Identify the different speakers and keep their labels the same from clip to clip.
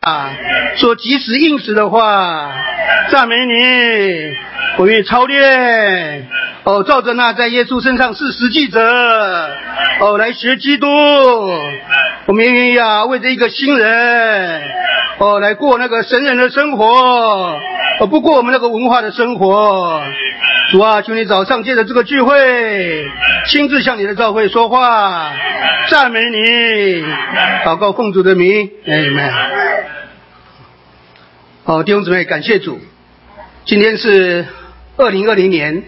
Speaker 1: 啊，说及时应时的话，赞美你，我愿意操练。哦，照着那在耶稣身上是实际者，哦，来学基督。我们愿意啊，为这一个新人，哦，来过那个神人的生活，哦，不过我们那个文化的生活。主啊，求你早上借着这个聚会，亲自向你的教会说话，赞美你，祷告奉主的名，阿门。好，弟兄姊妹，感谢主。今天是二零二零年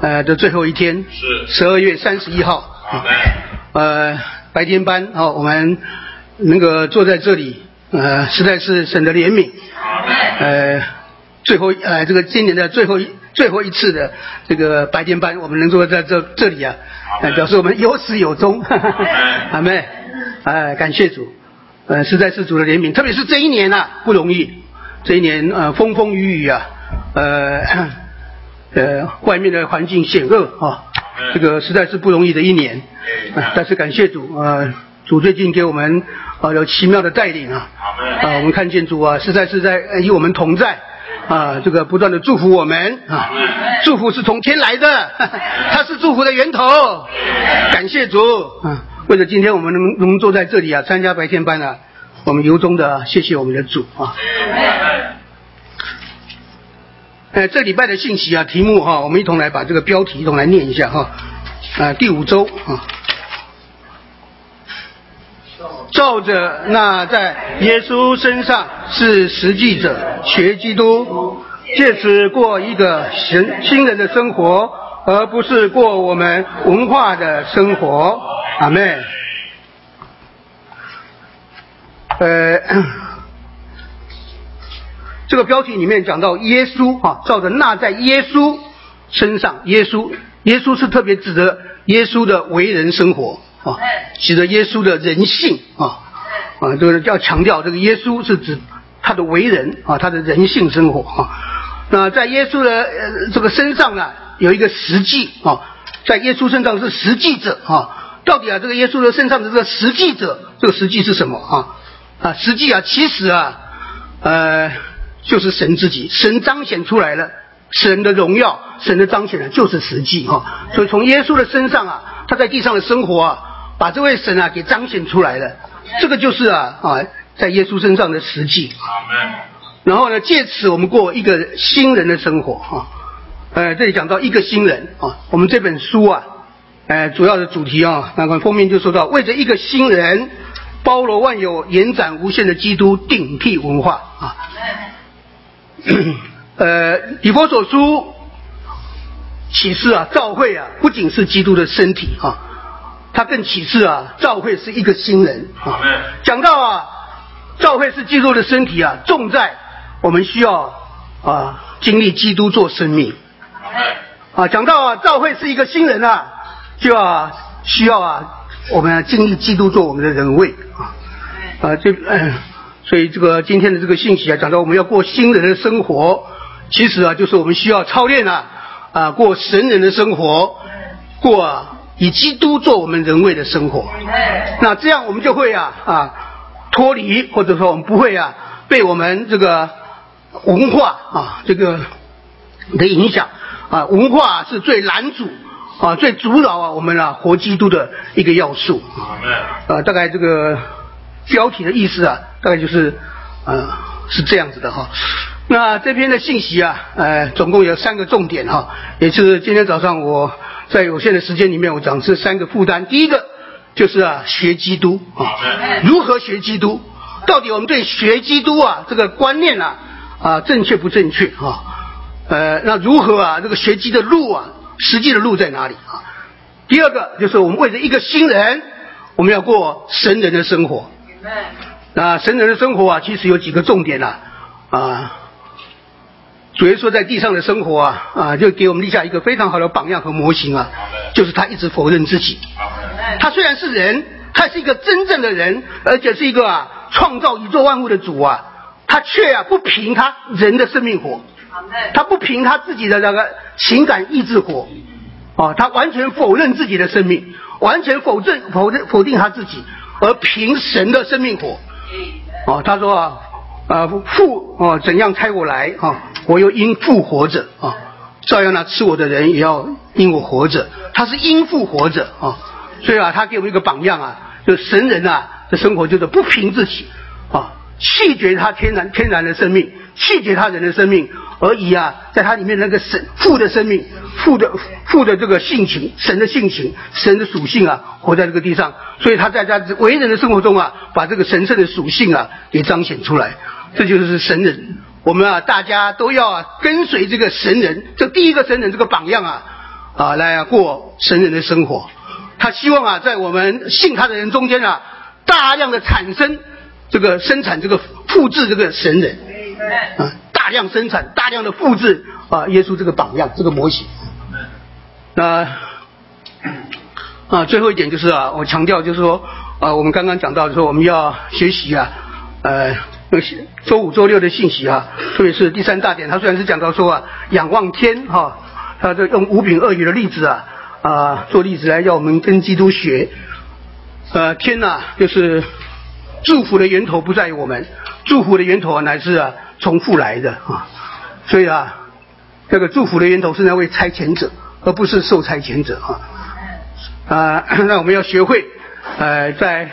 Speaker 1: 呃的最后一天，
Speaker 2: 是
Speaker 1: 十二月三十一号。呃，白天班哦，我们能够坐在这里，呃，实在是神的怜悯。呃，最后呃，这个今年的最后一最后一次的这个白天班，我们能坐在这这里啊，呃表示我们有始有终。阿妹，哎，感谢主。呃，实在是主的怜悯，特别是这一年啊，不容易。这一年呃风风雨雨啊，呃 呃外面的环境险恶啊，这个实在是不容易的一年。但是感谢主啊，主最近给我们啊有奇妙的带领啊，啊我们看见主啊实在是在与我们同在啊，这个不断的祝福我们啊，祝福是从天来的，他是祝福的源头。感谢主啊，为了今天我们能能坐在这里啊参加白天班啊。我们由衷的谢谢我们的主啊！呃，这礼拜的信息啊，题目哈，我们一同来把这个标题一同来念一下哈。啊，第五周啊，照着那在耶稣身上是实际者学基督，借此过一个神新人的生活，而不是过我们文化的生活。阿妹。呃，这个标题里面讲到耶稣啊，照着那在耶稣身上，耶稣，耶稣是特别指的耶稣的为人生活啊，指的耶稣的人性啊，啊，这个要强调这个耶稣是指他的为人啊，他的人性生活啊。那在耶稣的呃这个身上呢，有一个实际啊，在耶稣身上是实际者啊，到底啊这个耶稣的身上的这个实际者，这个实际是什么啊？啊，实际啊，其实啊，呃，就是神自己，神彰显出来了，神的荣耀，神的彰显呢，就是实际哈。所以从耶稣的身上啊，他在地上的生活啊，把这位神啊给彰显出来了，这个就是啊啊，在耶稣身上的实际。然后呢，借此我们过一个新人的生活哈。呃，这里讲到一个新人啊，我们这本书啊，呃，主要的主题啊，那个封面就说到为着一个新人。包罗万有、延展无限的基督顶替文化啊！呃，以佛所书启示啊，教会啊，不仅是基督的身体啊，他更启示啊，教会是一个新人啊。讲到啊，教会是基督的身体啊，重在我们需要啊，经历基督做生命。啊，讲到啊，教会是一个新人啊，就要需要啊。我们要经历基督做我们的人位啊啊这嗯，所以这个今天的这个信息啊，讲到我们要过新人的生活，其实啊就是我们需要操练啊啊过神人的生活，过以基督做我们人位的生活。那这样我们就会啊啊脱离或者说我们不会啊被我们这个文化啊这个的影响啊文化是最拦阻。啊，最阻挠啊，我们啊活基督的一个要素啊，呃，大概这个标题的意思啊，大概就是呃是这样子的哈。那这篇的信息啊，呃，总共有三个重点哈，也是今天早上我在有限的时间里面，我讲这三个负担。第一个就是啊，学基督啊，如何学基督？到底我们对学基督啊这个观念啊啊正确不正确啊？呃，那如何啊这个学基的路啊？实际的路在哪里啊？第二个就是我们为了一个新人，我们要过神人的生活。那神人的生活啊，其实有几个重点呐啊。主耶稣在地上的生活啊啊，就给我们立下一个非常好的榜样和模型啊，就是他一直否认自己。他虽然是人，他是一个真正的人，而且是一个啊创造宇宙万物的主啊，他却啊不凭他人的生命活。他不凭他自己的那个情感意志活，啊，他完全否认自己的生命，完全否认否认否定他自己，而凭神的生命活，啊，他说啊，啊父啊怎样差我来啊，我又因父活着啊，照样呢吃我的人也要因我活着，他是因父活着啊，所以啊他给我们一个榜样啊，就神人啊的生活就是不凭自己弃绝他天然天然的生命，弃绝他人的生命。而已啊，在它里面那个神父的生命，父的父的这个性情，神的性情，神的属性啊，活在这个地上，所以他在他为人的生活中啊，把这个神圣的属性啊给彰显出来，这就是神人。我们啊，大家都要跟随这个神人，这第一个神人这个榜样啊啊来过神人的生活。他希望啊，在我们信他的人中间啊，大量的产生这个生产这个复制这个神人啊。大量生产，大量的复制啊，耶稣这个榜样，这个模型。那啊，最后一点就是啊，我强调就是说啊，我们刚刚讲到说我们要学习啊，呃，周五、周六的信息啊，特别是第三大点，他虽然是讲到说啊，仰望天哈，他这用五饼二鱼的例子啊啊做例子来要我们跟基督学。呃，天呐，就是祝福的源头不在于我们，祝福的源头乃是啊。重复来的啊，所以啊，这个祝福的源头是那位差遣者，而不是受差遣者啊。啊，那我们要学会，呃，在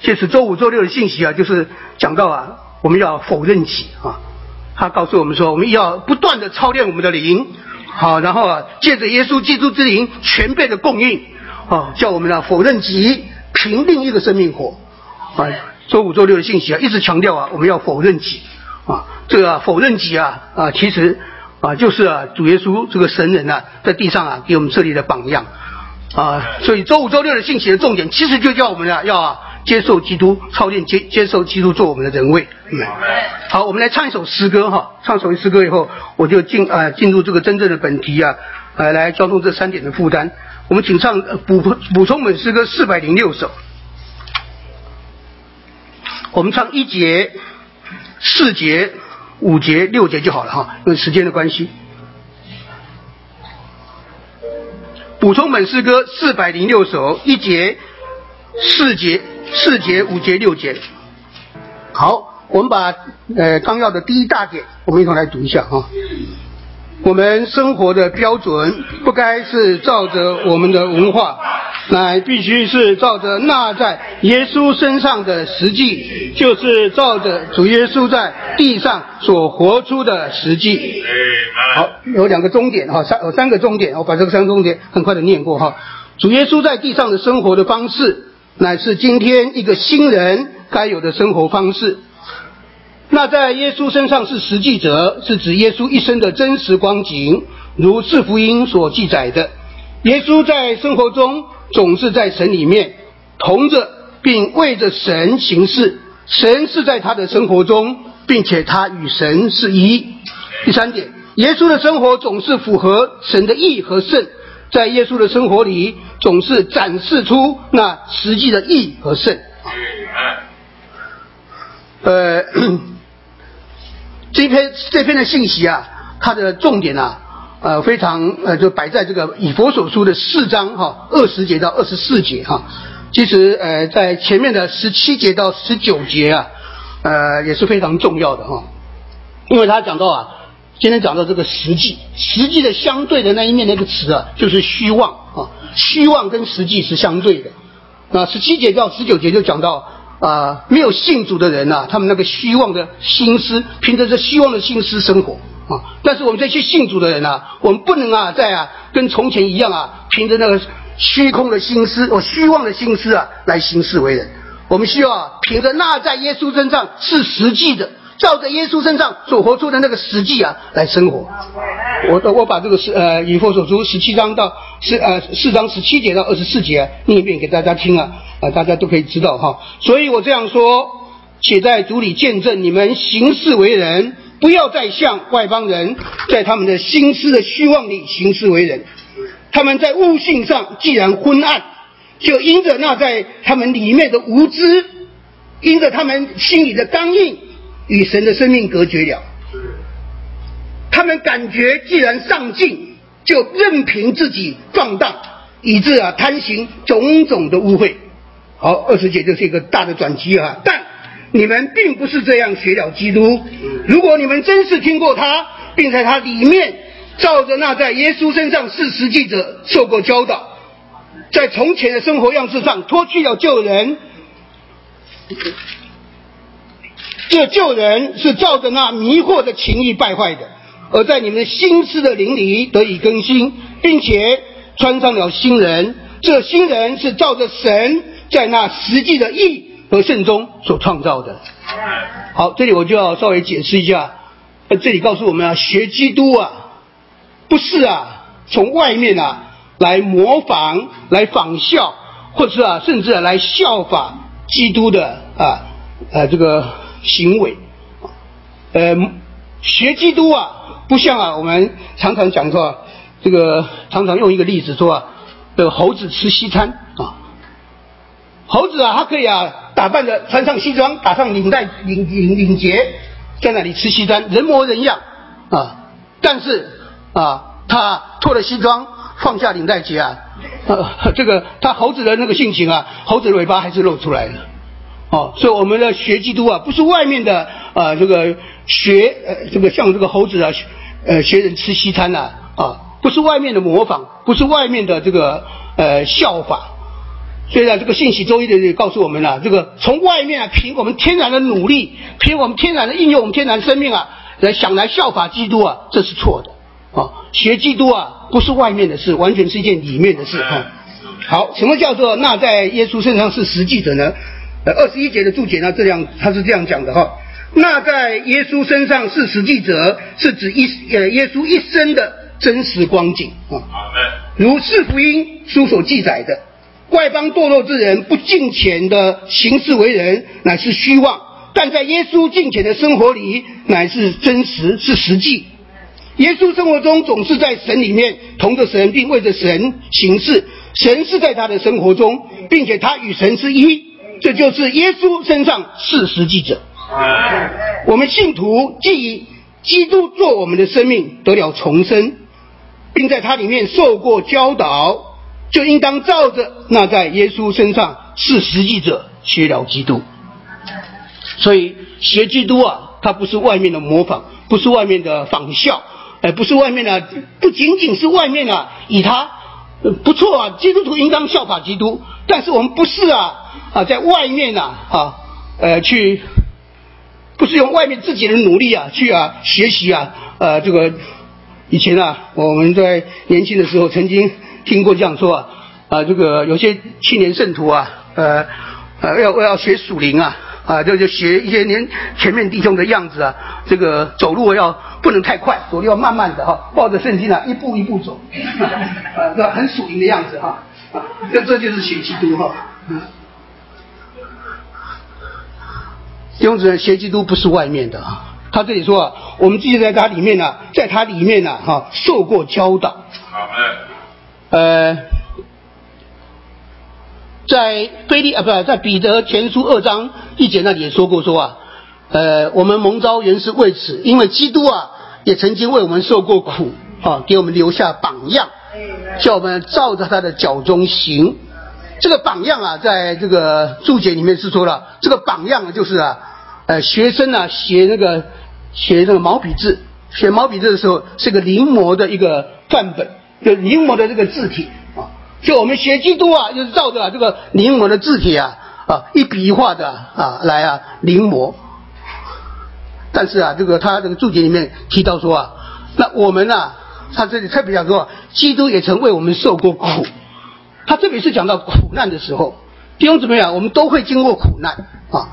Speaker 1: 这次周五、周六的信息啊，就是讲到啊，我们要否认己啊。他告诉我们说，我们要不断的操练我们的灵，好，然后啊，借着耶稣基督之灵全备的供应，啊，叫我们呢否认己，凭另一个生命活。啊，周五、周六的信息啊，一直强调啊，我们要否认己。啊，这个否认己啊啊，其实啊就是啊主耶稣这个神人呐，在地上啊给我们设立的榜样啊，所以周五周六的信息的重点，其实就叫我们啊要啊接受基督，操练接接受基督做我们的人位。好，我们来唱一首诗歌哈，唱首诗歌以后，我就进啊进入这个真正的本题啊，呃来交通这三点的负担。我们请唱补补充本诗歌四百零六首，我们唱一节。四节、五节、六节就好了哈，因为时间的关系。补充本诗歌四百零六首，一节、四节、四节、五节、六节。好，我们把呃纲要的第一大点，我们一同来读一下哈。我们生活的标准不该是照着我们的文化，乃必须是照着那在耶稣身上的实际，就是照着主耶稣在地上所活出的实际。好，有两个终点哈，三有三个终点，我把这个三个终点很快的念过哈。主耶稣在地上的生活的方式，乃是今天一个新人该有的生活方式。那在耶稣身上是实际者，是指耶稣一生的真实光景，如四福音所记载的。耶稣在生活中总是在神里面同着，并为着神行事。神是在他的生活中，并且他与神是一。第三点，耶稣的生活总是符合神的义和圣，在耶稣的生活里总是展示出那实际的义和圣。呃。这篇这篇的信息啊，它的重点啊，呃，非常呃，就摆在这个以佛所书的四章哈，二十节到二十四节哈。其实呃，在前面的十七节到十九节啊，呃，也是非常重要的哈，因为他讲到啊，今天讲到这个实际，实际的相对的那一面那个词啊，就是虚妄啊，虚妄跟实际是相对的。那十七节到十九节就讲到。啊，没有信主的人呐，他们那个虚妄的心思，凭着这虚妄的心思生活啊。但是我们这些信主的人呐，我们不能啊，在啊，跟从前一样啊，凭着那个虚空的心思或虚妄的心思啊，来行事为人。我们需要凭着那在耶稣身上是实际的。照着耶稣身上所活出的那个实际啊来生活，我我把这个是呃以佛所书十七章到四呃四章十七节到二十四节念一遍给大家听啊啊大家都可以知道哈，所以我这样说，且在主里见证你们行事为人，不要再像外邦人，在他们的心思的虚妄里行事为人，他们在悟性上既然昏暗，就因着那在他们里面的无知，因着他们心里的刚硬。与神的生命隔绝了，他们感觉既然上进，就任凭自己放荡，以致啊贪行种种的污秽。好，二十节就是一个大的转机啊。但你们并不是这样学了基督。如果你们真是听过他，并在他里面照着那在耶稣身上是实际者受过教导，在从前的生活样式上脱去了旧人，这旧人是照着那迷惑的情欲败坏的，而在你们心思的灵里得以更新，并且穿上了新人。这新人是照着神在那实际的意和圣中所创造的。好，这里我就要稍微解释一下。这里告诉我们啊，学基督啊，不是啊从外面啊来模仿、来仿效，或者是啊甚至啊来效法基督的啊呃这个行为。呃，学基督啊，不像啊我们常常讲说，这个常常用一个例子说啊。的猴子吃西餐，猴子啊，它可以啊，打扮的穿上西装，打上领带领领领结，在那里吃西餐，人模人样啊。但是啊，他脱了西装，放下领带结啊，呃，这个他猴子的那个性情啊，猴子的尾巴还是露出来了。哦，所以我们的学基督啊，不是外面的啊，这个学呃，这个像这个猴子啊，呃，学人吃西餐呐啊。不是外面的模仿，不是外面的这个呃效法，所以呢，这个信息周一的也告诉我们了，这个从外面啊，凭我们天然的努力，凭我们天然的应用我们天然生命啊，来想来效法基督啊，这是错的啊。学基督啊，不是外面的事，完全是一件里面的事啊。好，什么叫做那在耶稣身上是实际者呢？呃，二十一节的注解呢，这样他是这样讲的哈。那在耶稣身上是实际者，是指一呃耶稣一生的。真实光景啊，如是福音书所记载的，外邦堕落之人不敬虔的行事为人，乃是虚妄；但在耶稣敬虔的生活里，乃是真实，是实际。耶稣生活中总是在神里面同着神，并为着神行事。神是在他的生活中，并且他与神是一，这就是耶稣身上是实际者。我们信徒既以基督做我们的生命，得了重生。并在他里面受过教导，就应当照着那在耶稣身上是实际者学了基督。所以学基督啊，它不是外面的模仿，不是外面的仿效，哎，不是外面的，不仅仅是外面啊，以他不错啊，基督徒应当效法基督，但是我们不是啊啊，在外面呐啊呃去，不是用外面自己的努力啊去啊学习啊呃这个。以前啊，我们在年轻的时候曾经听过这样说啊，啊，这个有些青年圣徒啊，呃，呃，要要学属灵啊，啊，就就学一些年前面弟兄的样子啊，这个走路要不能太快，走路要慢慢的哈，抱着圣经啊，一步一步走，啊，很属灵的样子哈，这这就是学基督哈，兄子学基督不是外面的啊。他这里说啊，我们继续在他里面呢，在他里面呢，哈，受过教导。好呃，在菲利啊，不，在彼得前书二章一节那里也说过说啊，呃，我们蒙召原是为此，因为基督啊，也曾经为我们受过苦啊，给我们留下榜样，叫我们照着他的脚中行。这个榜样啊，在这个注解里面是说了，这个榜样就是啊，呃，学生啊写那个。写那个毛笔字，写毛笔字的时候是个临摹的一个范本，就临摹的这个字体啊。就我们学基督啊，就是照着这个临摹的字体啊啊一笔一画的啊来啊临摹。但是啊，这个他这个注解里面提到说啊，那我们啊，他这里特别讲说，基督也曾为我们受过苦。他特别是讲到苦难的时候，弟兄姊妹啊，我们都会经过苦难啊。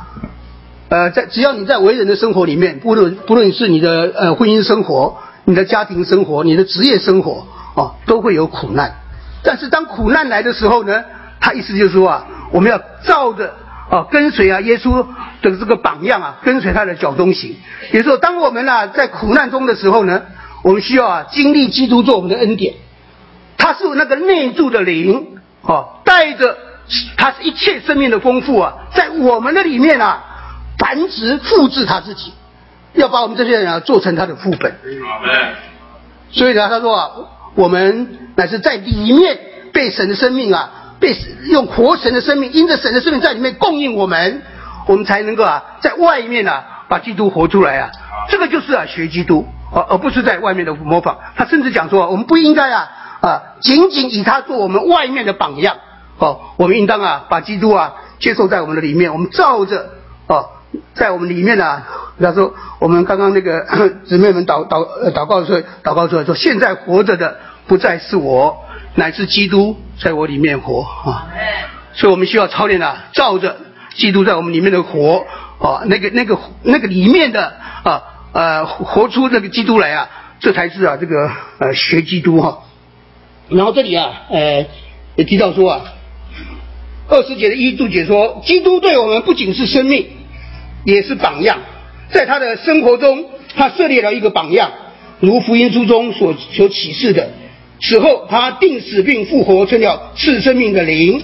Speaker 1: 呃，在只要你在为人的生活里面，不论不论是你的呃婚姻生活、你的家庭生活、你的职业生活啊，都会有苦难。但是当苦难来的时候呢，他意思就是说啊，我们要照着啊跟随啊耶稣的这个榜样啊，跟随他的脚中行。也就是说，当我们啊在苦难中的时候呢，我们需要啊经历基督做我们的恩典，他是那个内住的灵哦，带着他是一切生命的丰富啊，在我们的里面啊。繁殖复制他自己，要把我们这些人啊做成他的副本。所以呢，他说啊，我们乃是在里面被神的生命啊，被用活神的生命，因着神的生命在里面供应我们，我们才能够啊，在外面啊把基督活出来啊。这个就是啊学基督，而而不是在外面的模仿。他甚至讲说，我们不应该啊啊仅仅以他做我们外面的榜样，哦，我们应当啊把基督啊接受在我们的里面，我们照着哦在我们里面呢，比方说我们刚刚那个 姊妹们祷祷祷告的时候，祷告说说现在活着的不再是我，乃是基督在我里面活啊。所以我们需要操练啊，照着基督在我们里面的活啊，那个那个那个里面的啊呃活出那个基督来啊，这才是啊这个呃学基督哈。然后这里啊呃也提到说啊，二十节的一注解说，基督对我们不仅是生命，也是榜样，在他的生活中，他设立了一个榜样，如福音书中所所启示的。此后，他定死并复活，成了赐生命的灵，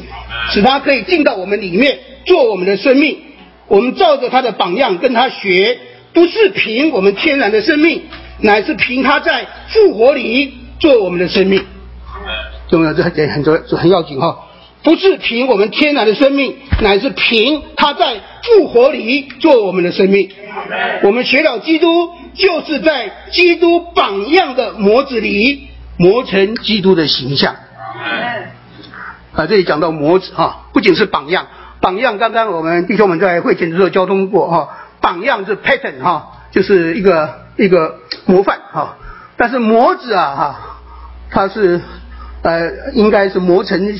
Speaker 1: 使他可以进到我们里面，做我们的生命。我们照着他的榜样跟他学，不是凭我们天然的生命，乃是凭他在复活里做我们的生命。重要，这很很重要，很要紧哈。不是凭我们天然的生命，乃是凭他在复活里做我们的生命。我们学了基督，就是在基督榜样的模子里。磨成基督的形象，啊，这里讲到模子哈，不仅是榜样，榜样刚刚我们弟兄们在会前的时候交通过哈，榜样是 pattern 哈，就是一个一个模范哈，但是模子啊哈，它是呃应该是磨成，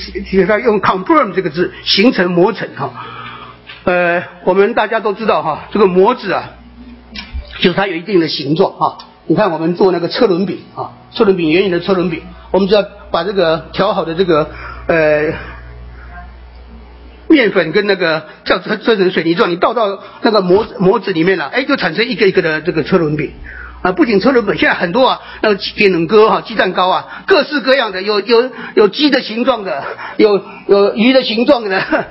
Speaker 1: 它用 confirm 这个字形成磨成哈，呃，我们大家都知道哈，这个模子啊，就是它有一定的形状哈。你看，我们做那个车轮饼啊，车轮饼圆圆的车轮饼，我们只要把这个调好的这个呃面粉跟那个叫做做成水泥状，你倒到那个模模子里面了，哎，就产生一个一个的这个车轮饼啊。不仅车轮本，现在很多啊，那个点冷哥哈，鸡蛋糕啊，各式各样的，有有有鸡的形状的，有有鱼的形状的。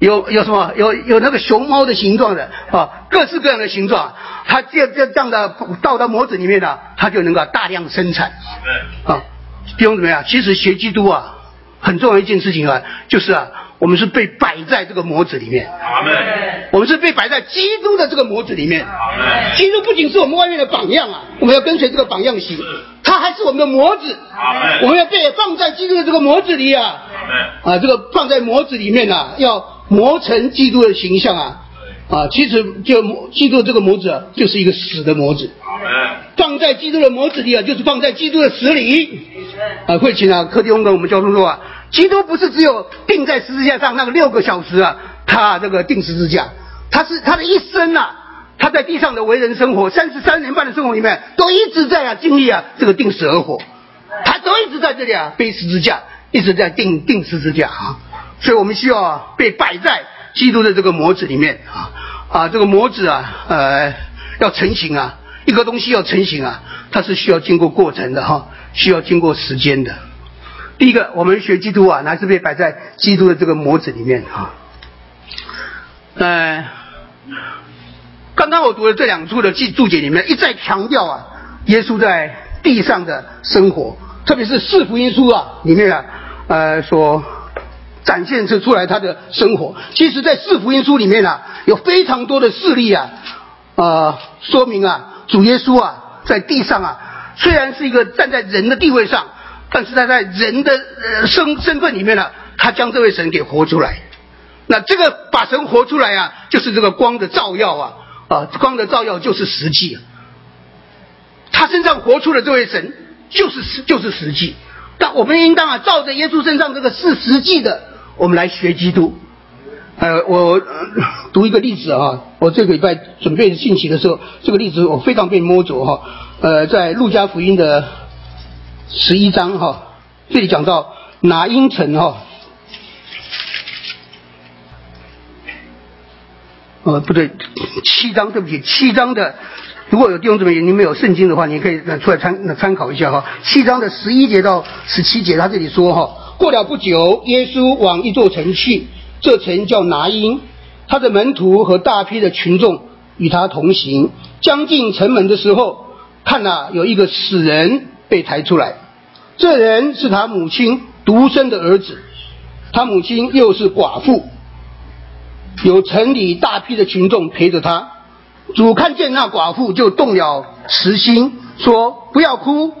Speaker 1: 有有什么有有那个熊猫的形状的啊，各式各样的形状，它这这这样的倒到模子里面呢，它就能够大量生产。啊，弟兄怎么样？其实学基督啊，很重要一件事情啊，就是啊，我们是被摆在这个模子里面。我们是被摆在基督的这个模子里面。基督不仅是我们外面的榜样啊，我们要跟随这个榜样行，他还是我们的模子。我们要被放在基督的这个模子里啊。啊，这个放在模子里面啊，要。磨成基督的形象啊，啊，其实就基督这个模子就是一个死的模子，放在基督的模子里啊，就是放在基督的死里。啊，会请啊，柯迪翁跟我们交通说啊，基督不是只有钉在十字架上那个六个小时啊，他这个钉十字架，他是他的一生啊，他在地上的为人生活三十三年半的生活里面，都一直在啊经历啊这个定死而活，他都一直在这里啊背十字架，一直在钉钉十字架啊。所以我们需要啊被摆在基督的这个模子里面啊啊这个模子啊呃要成型啊一个东西要成型啊它是需要经过过程的哈需要经过时间的。第一个我们学基督啊乃是被摆在基督的这个模子里面啊。呃，刚刚我读的这两处的记注解里面一再强调啊耶稣在地上的生活，特别是四福音书啊里面啊呃说。展现出出来他的生活，其实，在四福音书里面啊，有非常多的事例啊，呃，说明啊，主耶稣啊，在地上啊，虽然是一个站在人的地位上，但是他在人的身身份里面呢，他将这位神给活出来。那这个把神活出来啊，就是这个光的照耀啊，啊，光的照耀就是实际。他身上活出的这位神，就是实就是实际。但我们应当啊，照着耶稣身上这个是实际的。我们来学基督。呃，我读一个例子啊，我这个礼拜准备信息的时候，这个例子我非常被摸着哈。呃，在路加福音的十一章哈，这里讲到拿因城哈。呃，不对，七章，对不起，七章的，如果有弟兄姊妹你们有圣经的话，你可以出来参参考一下哈。七章的十一节到十七节，他这里说哈。过了不久，耶稣往一座城去，这城叫拿因。他的门徒和大批的群众与他同行。将近城门的时候，看呐，有一个死人被抬出来。这人是他母亲独生的儿子，他母亲又是寡妇。有城里大批的群众陪着他。主看见那寡妇，就动了慈心，说：“不要哭。”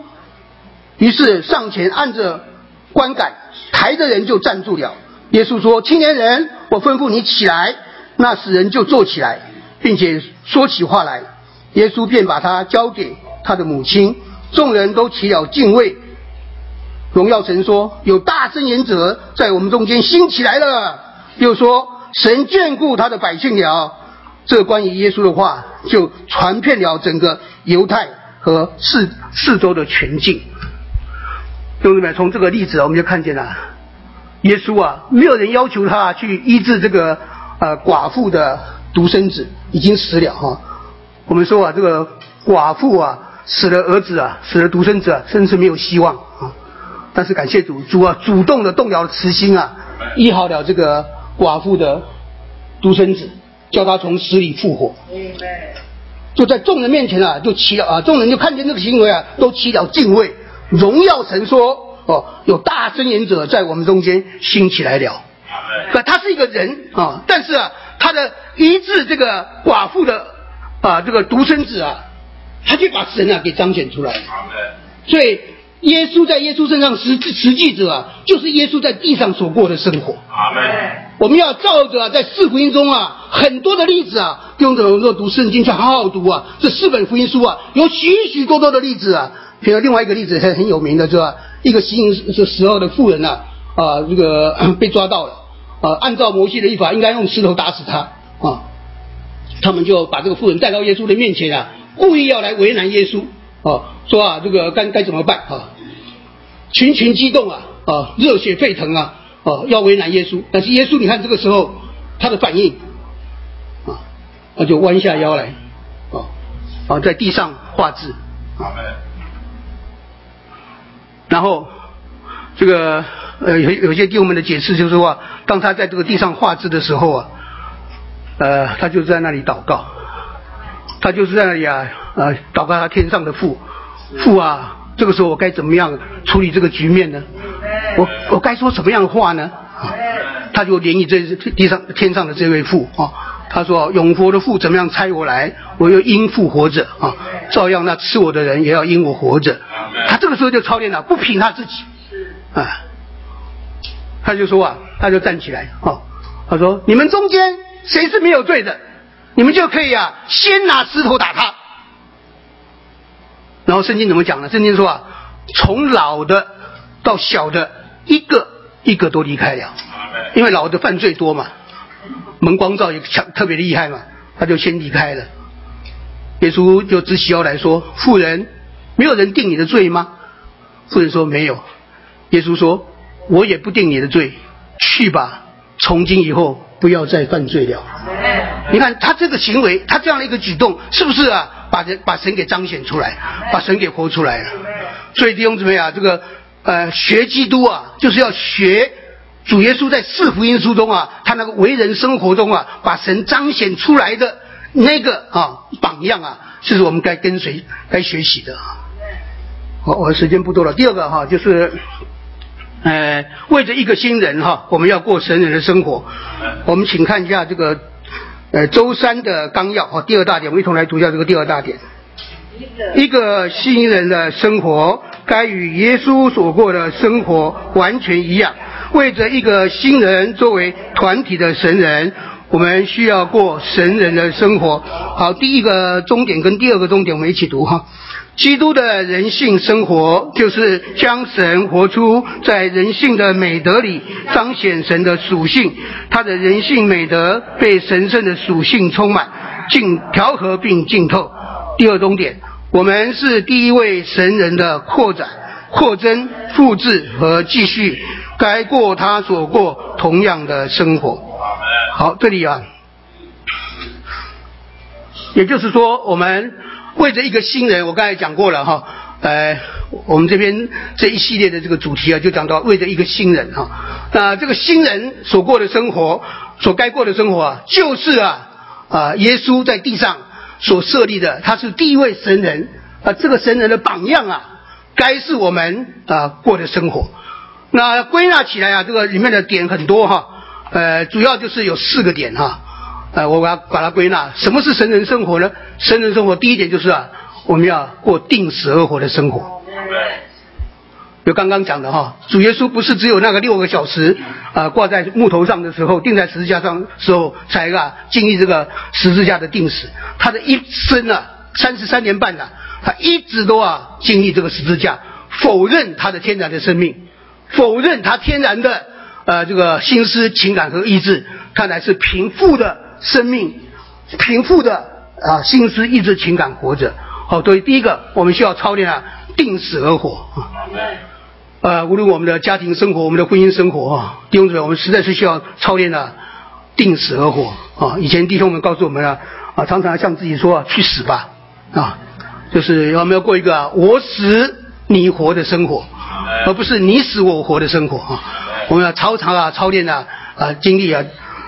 Speaker 1: 于是上前按着观感，抬着人就站住了。耶稣说：“青年人，我吩咐你起来。”那使人就坐起来，并且说起话来。耶稣便把他交给他的母亲。众人都起了敬畏，荣耀神说：“有大圣言者在我们中间兴起来了。”又说：“神眷顾他的百姓了。”这关于耶稣的话就传遍了整个犹太和四四周的全境。兄弟们，从这个例子我们就看见了，耶稣啊，没有人要求他去医治这个呃寡妇的独生子已经死了哈。我们说啊，这个寡妇啊死了儿子啊，死了独生子啊，甚至没有希望啊。但是感谢主，主啊主动的动摇了慈心啊，医好了这个寡妇的独生子。叫他从死里复活，就在众人面前啊，就起了啊，众人就看见这个行为啊，都起了敬畏，荣耀神说：哦，有大真言者在我们中间兴起来了。可他是一个人啊，但是啊，他的医治这个寡妇的啊这个独生子啊，他就把神啊给彰显出来。所以耶稣在耶稣身上实实际者啊，就是耶稣在地上所过的生活。阿门。我们要照着在四福音中啊，很多的例子啊，用着我们读圣经去好好读啊。这四本福音书啊，有许许多多的例子啊。比如另外一个例子很很有名的，是吧？一个行这时候的妇人呐，啊，这个 被抓到了，啊，按照摩西的律法，应该用石头打死他啊。他们就把这个妇人带到耶稣的面前啊，故意要来为难耶稣啊，说啊，这个该该怎么办啊？群群激动啊，啊，热血沸腾啊。哦，要为难耶稣，但是耶稣，你看这个时候他的反应，啊，他就弯下腰来，啊，啊，在地上画字，啊然后这个呃有有些弟兄们的解释就是说，当他在这个地上画字的时候啊，呃，他就在那里祷告，他就是在那里啊，啊，祷告他天上的父，父啊，这个时候我该怎么样处理这个局面呢？我我该说什么样的话呢？他就联系这地上天上的这位父啊，他说永活的父怎么样猜我来，我又因父活着啊，照样那吃我的人也要因我活着。他这个时候就操练了，不凭他自己。啊，他就说啊，他就站起来啊，他说你们中间谁是没有罪的，你们就可以啊，先拿石头打他。然后圣经怎么讲呢？圣经说啊，从老的到小的。一个一个都离开了，因为老的犯罪多嘛，蒙光照也强特别厉害嘛，他就先离开了。耶稣就直起腰来说：“妇人，没有人定你的罪吗？”妇人说：“没有。”耶稣说：“我也不定你的罪，去吧，从今以后不要再犯罪了。”你看他这个行为，他这样的一个举动，是不是啊？把人把神给彰显出来，把神给活出来了。所以弟兄姊妹啊，这个。呃，学基督啊，就是要学主耶稣在四福音书中啊，他那个为人生活中啊，把神彰显出来的那个啊榜样啊，这是我们该跟随、该学习的。好，我时间不多了。第二个哈，就是呃，为着一个新人哈，我们要过神人的生活。我们请看一下这个呃周三的纲要哈，第二大点，我们一同来读一下这个第二大点。一个新人的生活。该与耶稣所过的生活完全一样。为着一个新人作为团体的神人，我们需要过神人的生活。好，第一个终点跟第二个终点我们一起读哈。基督的人性生活就是将神活出在人性的美德里，彰显神的属性。他的人性美德被神圣的属性充满，尽调和并浸透。第二终点。我们是第一位神人的扩展、扩增、复制和继续，该过他所过同样的生活。好，这里啊，也就是说，我们为着一个新人，我刚才讲过了哈，呃，我们这边这一系列的这个主题啊，就讲到为着一个新人哈。那这个新人所过的生活，所该过的生活啊，就是啊啊，耶稣在地上。所设立的，他是第一位神人啊，这个神人的榜样啊，该是我们啊过的生活。那归纳起来啊，这个里面的点很多哈，呃，主要就是有四个点哈。呃，我把它把它归纳，什么是神人生活呢？神人生活第一点就是啊，我们要过定死而活的生活。就刚刚讲的哈，主耶稣不是只有那个六个小时啊挂在木头上的时候，钉在十字架上时候才啊经历这个十字架的定死，他的一生啊三十三年半呐，他一直都啊经历这个十字架，否认他的天然的生命，否认他天然的呃这个心思情感和意志，他乃是贫富的生命，贫富的啊心思意志情感活着。好，所以第一个我们需要操练啊定死而活啊。呃，无论我们的家庭生活、我们的婚姻生活啊，弟兄姊妹，我们实在是需要操练的定死而活啊。以前弟兄们告诉我们啊啊，常常向自己说去死吧啊，就是我们要过一个我死你活的生活，而不是你死我活的生活啊。我们要操常啊操练啊啊经历啊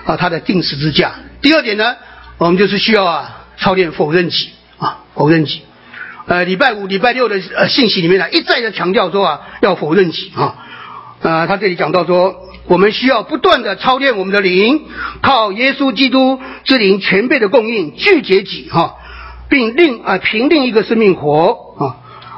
Speaker 1: 啊他的定死之架。第二点呢，我们就是需要啊操练否认己啊否认己。呃，礼拜五、礼拜六的呃信息里面呢，一再的强调说啊，要否认己啊。呃，他这里讲到说，我们需要不断的操练我们的灵，靠耶稣基督之灵全备的供应，拒绝己哈，并另啊凭另一个生命活啊。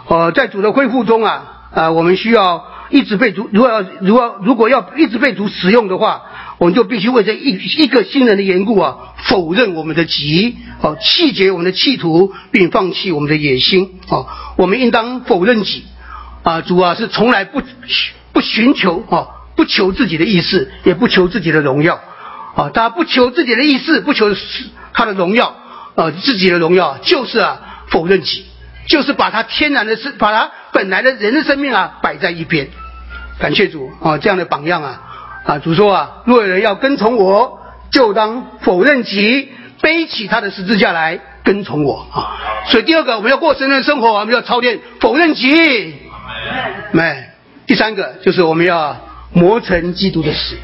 Speaker 1: 呃，在主的恢复中啊啊，我们需要一直被主，如果要如果如果要一直被主使用的话。我们就必须为这一一个新人的缘故啊，否认我们的己，哦，弃绝我们的企图，并放弃我们的野心，哦，我们应当否认己，啊，主啊是从来不不寻求，哦，不求自己的意思，也不求自己的荣耀，啊，他不求自己的意思，不求他的荣耀，啊，自己的荣耀就是啊否认己，就是把他天然的生，把他本来的人的生命啊摆在一边，感谢主啊，这样的榜样啊。啊，主说啊，若有人要跟从我，就当否认己，背起他的十字架来跟从我啊。所以第二个，我们要过神的生活，我们要操练否认己。没。第三个就是我们要磨成基督的死。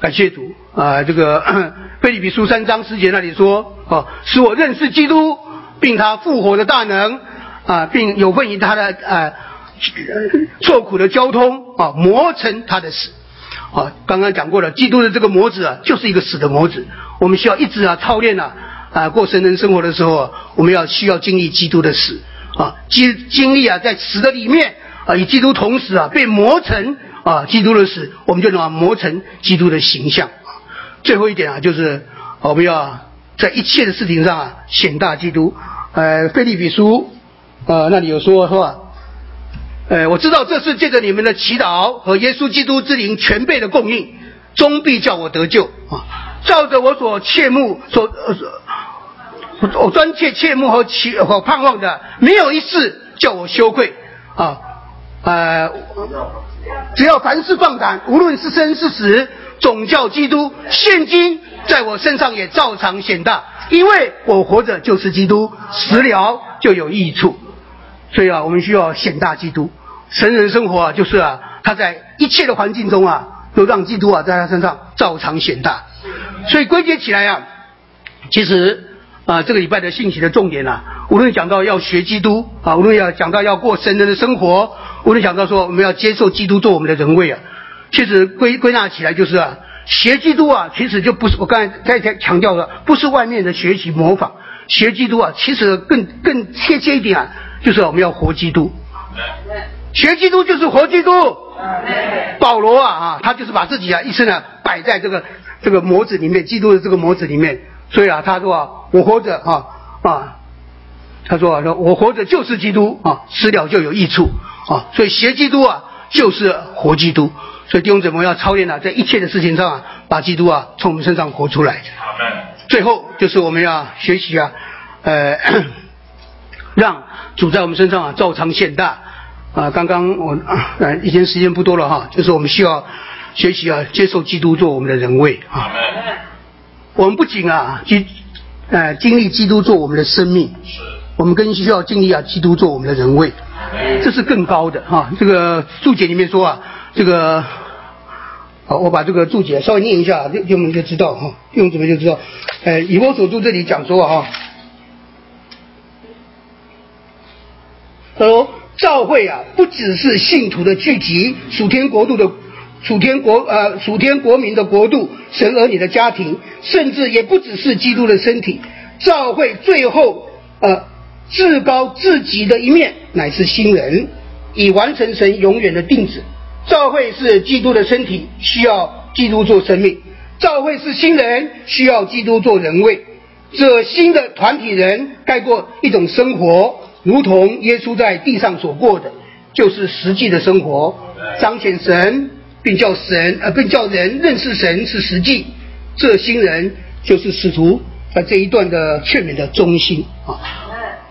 Speaker 1: 感谢主啊，这个 菲利比书三章十节那里说，哦，使我认识基督，并他复活的大能啊，并有份于他的啊。受苦的交通啊，磨成他的死啊。刚刚讲过了，基督的这个模子啊，就是一个死的模子。我们需要一直啊操练呐啊，过神人生活的时候，我们要需要经历基督的死啊，经经历啊，在死的里面啊，与基督同时啊，被磨成啊，基督的死，我们就能啊磨成基督的形象。最后一点啊，就是我们要在一切的事情上啊，显大基督。呃，菲利比书啊，那里有说是吧？呃，我知道这是借着你们的祈祷和耶稣基督之灵全备的供应，终必叫我得救啊！照着我所切慕、所呃我专切切慕和期和盼望的，没有一事叫我羞愧啊！呃，只要凡事放胆，无论是生是死，总叫基督现今在我身上也照常显大，因为我活着就是基督，死了就有益处。所以啊，我们需要显大基督。神人生活啊，就是啊，他在一切的环境中啊，都让基督啊在他身上照常显大。所以归结起来啊，其实啊，这个礼拜的信息的重点啊，无论讲到要学基督啊，无论要讲到要过神人的生活，无论讲到说我们要接受基督做我们的人位啊，其实归归纳起来就是啊，学基督啊，其实就不是我刚才刚才强调的，不是外面的学习模仿，学基督啊，其实更更贴切一点啊。就是我们要活基督，学基督就是活基督。保罗啊啊，他就是把自己啊一生啊摆在这个这个模子里面，基督的这个模子里面。所以啊，他说啊，我活着啊啊，他说啊，说我活着就是基督啊，死了就有益处啊。所以学基督啊，就是活基督。所以弟兄姊妹要操练啊，在一切的事情上啊，把基督啊从我们身上活出来。最后就是我们要学习啊，呃。让主在我们身上啊照常显大啊！刚刚我啊，以前时间不多了哈，就是我们需要学习啊，接受基督做我们的人位啊。我们不仅啊经呃经历基督做我们的生命，我们更需要经历啊基督做我们的人位，这是更高的哈。这个注解里面说啊，这个好，我把这个注解稍微念一下，就我们就知道哈，用怎么就知道，呃，以我所注这里讲说哈。他说：“教会啊，不只是信徒的聚集，属天国度的属天国呃属天国民的国度，神儿女的家庭，甚至也不只是基督的身体。教会最后呃至高至极的一面，乃是新人，以完成神永远的定旨。教会是基督的身体，需要基督做生命；教会是新人，需要基督做人位。这新的团体人该过一种生活，如同耶稣在地上所过的，就是实际的生活，彰显神，并叫神呃，并叫人认识神是实际。这新人就是使徒在这一段的劝勉的中心啊。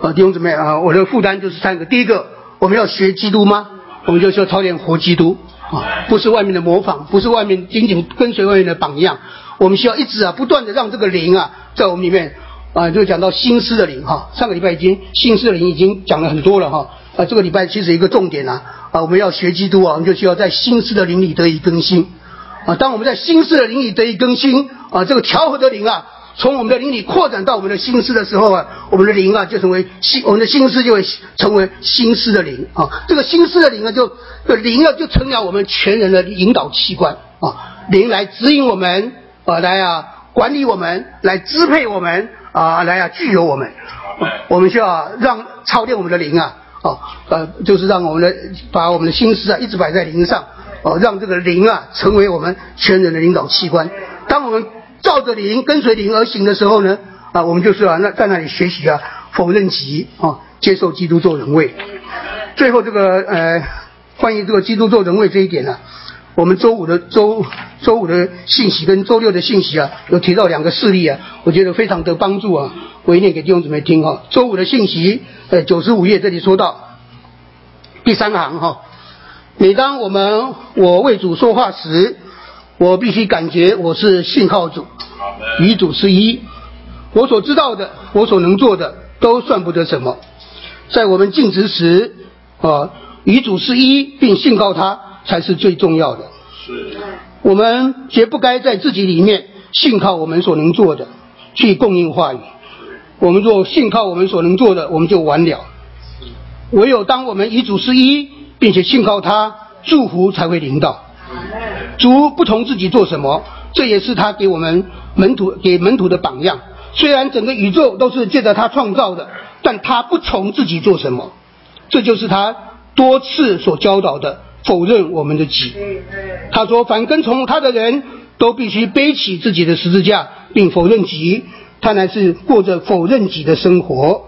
Speaker 1: 啊，弟兄姊妹啊，我的负担就是三个：第一个，我们要学基督吗？我们就要操练活基督啊，不是外面的模仿，不是外面仅仅跟随外面的榜样。我们需要一直啊，不断的让这个灵啊，在我们里面啊，就讲到心思的灵哈。上个礼拜已经心思的灵已经讲了很多了哈。啊，这个礼拜其实一个重点啊，啊，我们要学基督啊，我们就需要在心思的灵里得以更新啊。当我们在心思的灵里得以更新啊，这个调和的灵啊。从我们的灵里扩展到我们的心思的时候啊，我们的灵啊就成为心，我们的心思就会成为心思的灵啊。这个心思的灵啊，就灵啊就成了我们全人的引导器官啊，灵来指引我们啊，来啊管理我们，来支配我们啊，来啊具有我们。我们需要让操练我们的灵啊，哦呃，就是让我们的把我们的心思啊一直摆在灵上哦，让这个灵啊成为我们全人的领导器官。当我们照着灵跟随灵而行的时候呢，啊，我们就是啊，那在那里学习啊，否认己啊，接受基督做人位。最后这个呃，关于这个基督做人位这一点呢，我们周五的周周五的信息跟周六的信息啊，有提到两个事例啊，我觉得非常的帮助啊，我一念给弟兄姊妹听哈。周五的信息，呃，九十五页这里说到第三行哈，每当我们我为主说话时。我必须感觉我是信号主，与主是一。我所知道的，我所能做的，都算不得什么。在我们尽职时，啊，与主是一，并信靠他，才是最重要的。是。我们绝不该在自己里面信靠我们所能做的，去供应话语。我们若信靠我们所能做的，我们就完了。唯有当我们以主是一，并且信靠他，祝福才会临到。主不从自己做什么，这也是他给我们门徒给门徒的榜样。虽然整个宇宙都是借着他创造的，但他不从自己做什么，这就是他多次所教导的否认我们的己。他说：“凡跟从他的人都必须背起自己的十字架，并否认己。他乃是过着否认己的生活。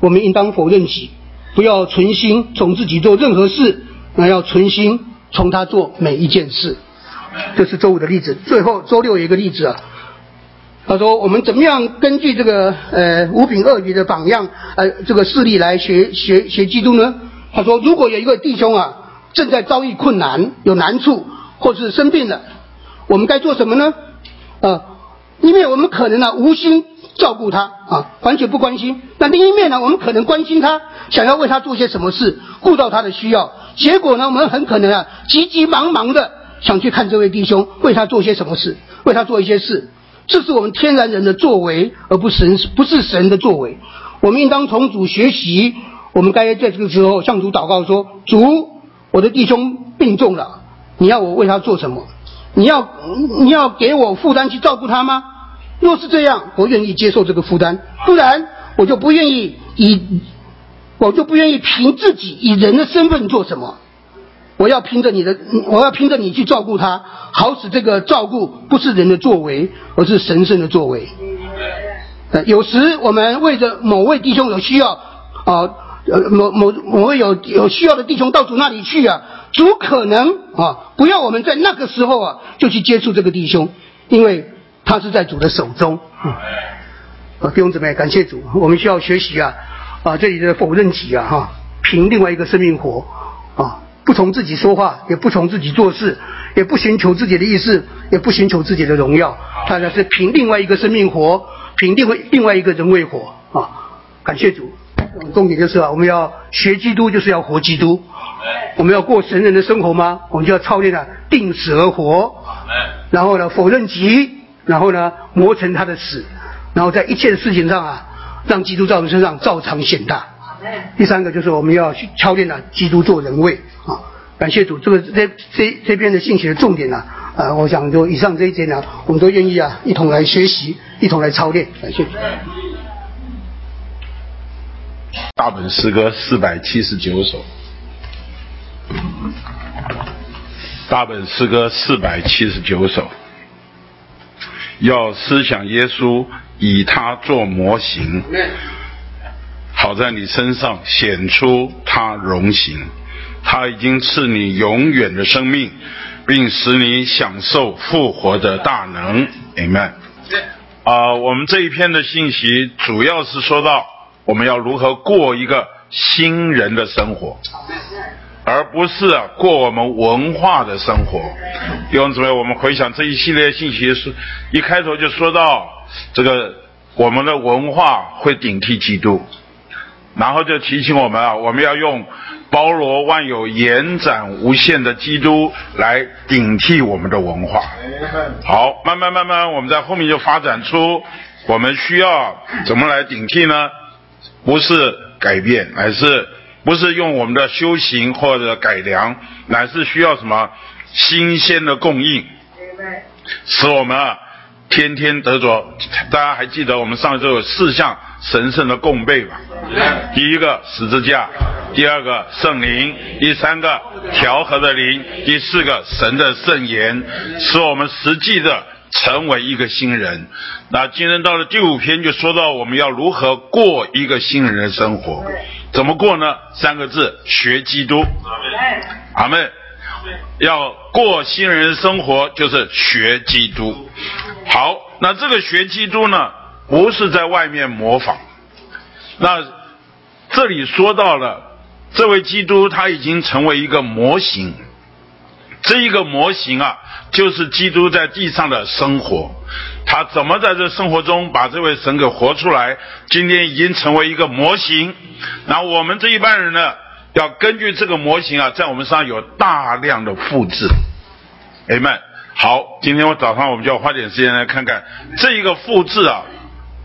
Speaker 1: 我们应当否认己，不要存心从自己做任何事，而要存心从他做每一件事。”这是周五的例子，最后周六有一个例子啊。他说：“我们怎么样根据这个呃五饼二鱼的榜样，呃这个事例来学学学基督呢？”他说：“如果有一个弟兄啊正在遭遇困难、有难处，或是生病了，我们该做什么呢？啊，一面我们可能呢无心照顾他啊，完全不关心；那另一面呢，我们可能关心他，想要为他做些什么事，顾到他的需要。结果呢，我们很可能啊急急忙忙的。”想去看这位弟兄，为他做些什么事，为他做一些事，这是我们天然人的作为，而不是神，不是神的作为。我们应当从主学习，我们该在这个时候向主祷告说：主，我的弟兄病重了，你要我为他做什么？你要你要给我负担去照顾他吗？若是这样，我愿意接受这个负担；不然，我就不愿意以，我就不愿意凭自己以人的身份做什么。我要凭着你的，我要凭着你去照顾他，好使这个照顾不是人的作为，而是神圣的作为。有时我们为着某位弟兄有需要，啊，呃某某某位有有需要的弟兄到主那里去啊，主可能啊不要我们在那个时候啊就去接触这个弟兄，因为他是在主的手中。啊，弟兄姊妹，感谢主，我们需要学习啊啊这里的否认己啊哈，凭另外一个生命活啊。不从自己说话，也不从自己做事，也不寻求自己的意思，也不寻求自己的荣耀。他呢是凭另外一个生命活，凭另外另外一个人为活啊！感谢主。重点就是啊，我们要学基督，就是要活基督。我们要过神人的生活吗？我们就要操练啊，定死而活。然后呢，否认己，然后呢，磨成他的死，然后在一切事情上啊，让基督在我们身上照常显大。第三个就是我们要去操练了基督做人位啊，感谢主，这个这这这边的信息的重点呢，啊，我想就以上这一节呢，我们都愿意啊，一同来学习，一同来操练。感谢主。
Speaker 2: 大本诗歌四百七十九首，大本诗歌四百七十九首，要思想耶稣，以他做模型，好在你身上显出他荣形。他已经赐你永远的生命，并使你享受复活的大能。Amen。啊，我们这一篇的信息主要是说到我们要如何过一个新人的生活，而不是过我们文化的生活。弟兄姊妹，我们回想这一系列信息是一开头就说到这个我们的文化会顶替基督，然后就提醒我们啊，我们要用。包罗万有、延展无限的基督来顶替我们的文化。好，慢慢慢慢，我们在后面就发展出我们需要怎么来顶替呢？不是改变，乃是不是用我们的修行或者改良，乃是需要什么新鲜的供应，使我们啊天天得着。大家还记得我们上周有四项。神圣的供备吧，第一个十字架，第二个圣灵，第三个调和的灵，第四个神的圣言，使我们实际的成为一个新人。那今天到了第五篇，就说到我们要如何过一个新人的生活，怎么过呢？三个字：学基督。阿门。要过新人生活，就是学基督。好，那这个学基督呢？不是在外面模仿，那这里说到了这位基督，他已经成为一个模型。这一个模型啊，就是基督在地上的生活，他怎么在这生活中把这位神给活出来？今天已经成为一个模型。那我们这一般人呢，要根据这个模型啊，在我们身上有大量的复制。哎们，好，今天我早上我们就要花点时间来看看这一个复制啊。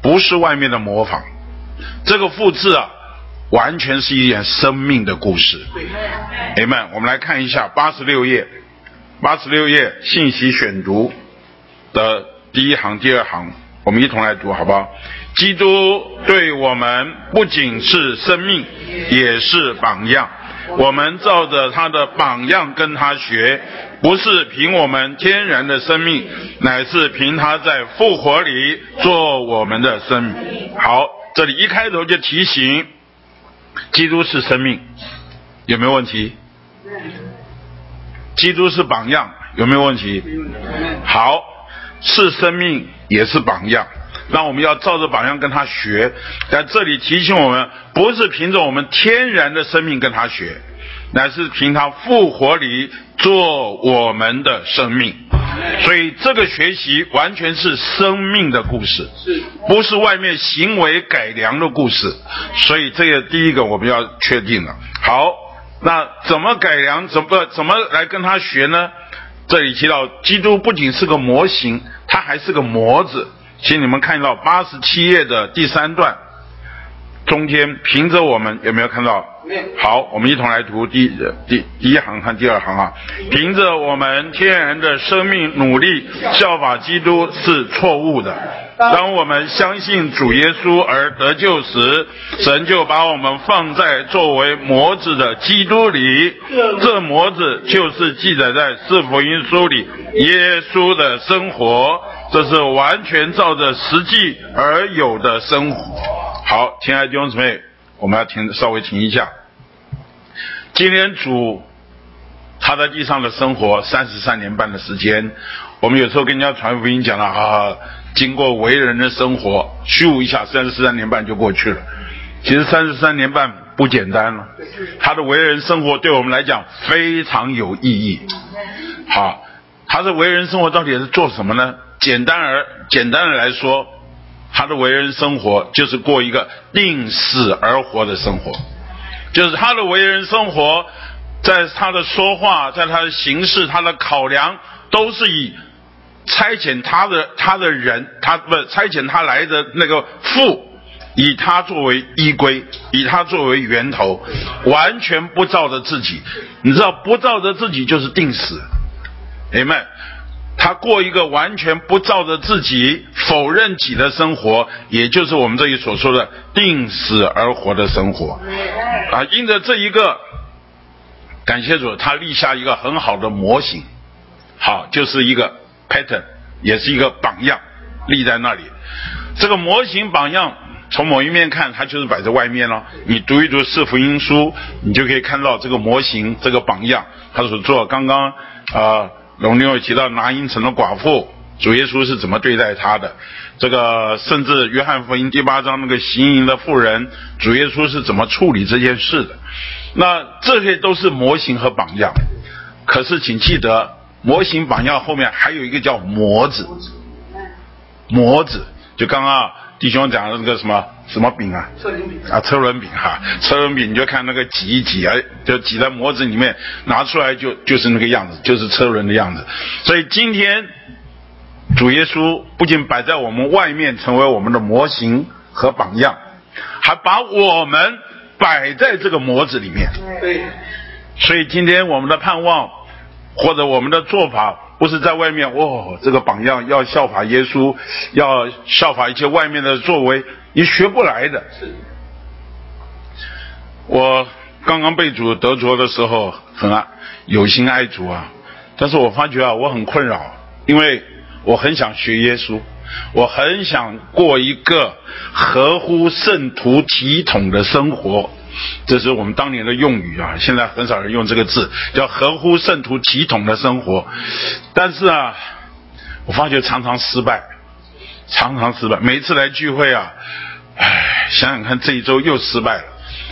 Speaker 2: 不是外面的模仿，这个复制啊，完全是一件生命的故事。哎们，我们来看一下八十六页，八十六页信息选读的第一行、第二行，我们一同来读，好不好？基督对我们不仅是生命，也是榜样。我们照着他的榜样跟他学。不是凭我们天然的生命，乃是凭他在复活里做我们的生命。好，这里一开头就提醒，基督是生命，有没有问题？基督是榜样，有没有问题？好，是生命也是榜样，那我们要照着榜样跟他学。在这里提醒我们，不是凭着我们天然的生命跟他学。乃是凭他复活里做我们的生命，所以这个学习完全是生命的故事，不是外面行为改良的故事。所以这个第一个我们要确定了。好，那怎么改良？怎么怎么来跟他学呢？这里提到基督不仅是个模型，他还是个模子。请你们看到八十七页的第三段。中间凭着我们有没有看到？好，我们一同来读第第第一行和第二行啊。凭着我们天然的生命努力效法基督是错误的。当我们相信主耶稣而得救时，神就把我们放在作为模子的基督里。这模子就是记载在四福音书里耶稣的生活，这是完全照着实际而有的生活。好，亲爱的弟兄姊妹，我们要停，稍微停一下。今天主他在地上的生活三十三年半的时间，我们有时候跟人家传福音讲了啊，经过为人的生活，咻一下三十三年半就过去了。其实三十三年半不简单了，他的为人生活对我们来讲非常有意义。好，他的为人生活到底是做什么呢？简单而简单的来说。他的为人生活就是过一个定死而活的生活，就是他的为人生活，在他的说话，在他的行事，他的考量，都是以差遣他的他的人，他不差遣他来的那个父以他作为依归，以他作为源头，完全不照着自己。你知道，不照着自己就是定死。明白，他过一个完全不照着自己、否认己的生活，也就是我们这里所说的定死而活的生活。啊，因着这一个，感谢主，他立下一个很好的模型，好，就是一个 pattern，也是一个榜样，立在那里。这个模型榜样，从某一面看，它就是摆在外面了。你读一读四福音书，你就可以看到这个模型、这个榜样，他所做。刚刚啊。龙牛有提到拿因城的寡妇，主耶稣是怎么对待他的？这个甚至约翰福音第八章那个行淫的妇人，主耶稣是怎么处理这件事的？那这些都是模型和榜样。可是请记得，模型榜样后面还有一个叫模子，模子就刚刚弟兄讲的那个什么？什么饼啊？车轮饼啊，车轮饼哈，车轮饼你就看那个挤一挤啊，就挤在模子里面，拿出来就就是那个样子，就是车轮的样子。所以今天主耶稣不仅摆在我们外面，成为我们的模型和榜样，还把我们摆在这个模子里面。
Speaker 1: 对。
Speaker 2: 所以今天我们的盼望或者我们的做法。不是在外面哦，这个榜样要效法耶稣，要效法一些外面的作为，你学不来的。我刚刚被主得着的时候，很爱有心爱主啊，但是我发觉啊，我很困扰，因为我很想学耶稣，我很想过一个合乎圣徒体统的生活。这是我们当年的用语啊，现在很少人用这个字，叫合乎圣徒体统的生活。但是啊，我发觉常常失败，常常失败。每一次来聚会啊，唉，想想看，这一周又失败了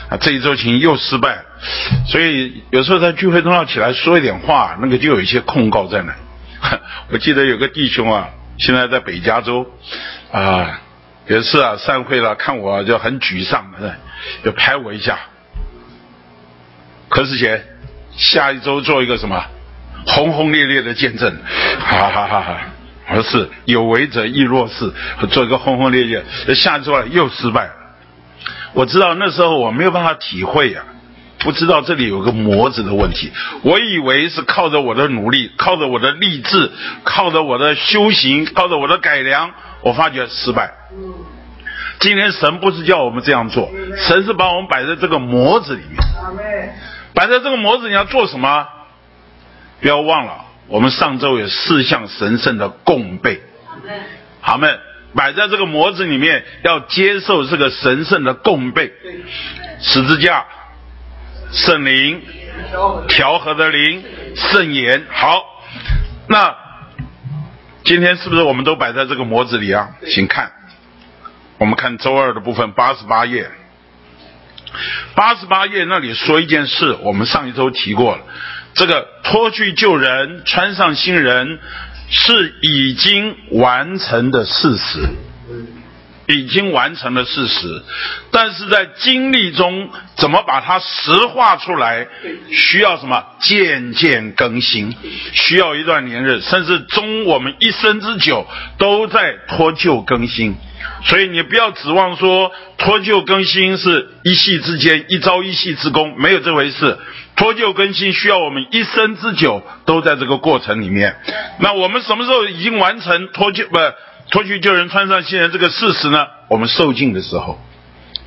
Speaker 2: 啊，这一周情又失败了。所以有时候在聚会中要起来说一点话，那个就有一些控告在那。我记得有个弟兄啊，现在在北加州啊，有一次啊散会了，看我就很沮丧。就拍我一下，何世贤，下一周做一个什么轰轰烈烈的见证，哈哈哈哈！而是有为者亦若是，做一个轰轰烈烈。下一周又失败了。我知道那时候我没有办法体会呀，不知道这里有个模子的问题。我以为是靠着我的努力，靠着我的励志，靠着我的修行，靠着我的改良，我发觉失败。今天神不是叫我们这样做，神是把我们摆在这个模子里面，摆在这个模子你要做什么？不要忘了，我们上周有四项神圣的供备，好们，摆在这个模子里面要接受这个神圣的供备，十字架、圣灵、调和的灵、圣言。好，那今天是不是我们都摆在这个模子里啊？请看。我们看周二的部分，八十八页。八十八页那里说一件事，我们上一周提过了。这个脱去旧人，穿上新人，是已经完成的事实，已经完成的事实。但是在经历中，怎么把它实化出来，需要什么？渐渐更新，需要一段年日，甚至终我们一生之久，都在脱旧更新。所以你不要指望说脱旧更新是一夕之间一朝一夕之功，没有这回事。脱旧更新需要我们一生之久都在这个过程里面。那我们什么时候已经完成脱旧不脱去旧人穿上新人这个事实呢？我们受尽的时候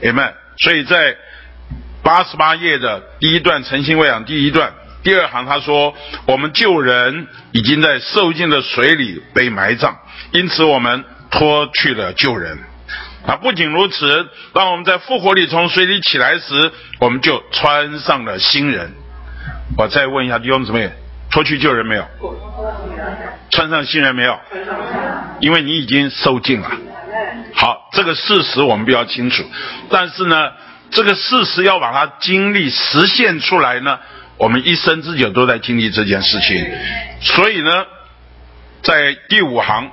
Speaker 2: ，amen。所以在八十八页的第一段诚心喂养第一段第二行他说，我们旧人已经在受尽的水里被埋葬，因此我们。脱去了旧人，啊，不仅如此，当我们在复活里从水里起来时，我们就穿上了新人。我再问一下弟兄姊妹，脱去旧人没有？穿上新人没有？因为你已经受尽了。好，这个事实我们比较清楚，但是呢，这个事实要把它经历实现出来呢，我们一生之久都在经历这件事情。所以呢，在第五行。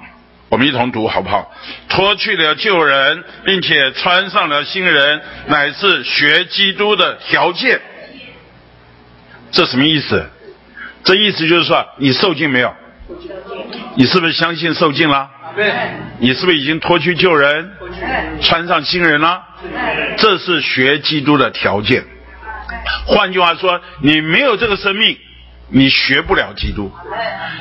Speaker 2: 我们一同读好不好？脱去了旧人，并且穿上了新人，乃是学基督的条件。这什么意思？这意思就是说，你受尽没有？你是不是相信受尽了？你是不是已经脱去旧人，穿上新人了？这是学基督的条件。换句话说，你没有这个生命，你学不了基督。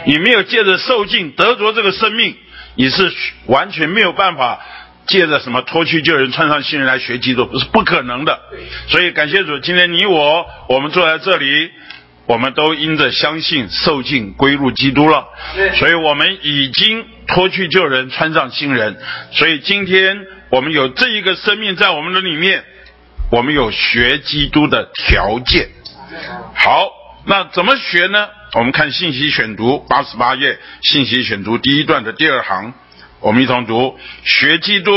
Speaker 2: 你没有借着受尽得着这个生命，你是完全没有办法借着什么脱去旧人，穿上新人来学基督，是不可能的。所以感谢主，今天你我我们坐在这里。我们都因着相信受尽归入基督了，所以我们已经脱去旧人，穿上新人。所以今天我们有这一个生命在我们的里面，我们有学基督的条件。好，那怎么学呢？我们看信息选读八十八页，信息选读第一段的第二行。我们一同读：学基督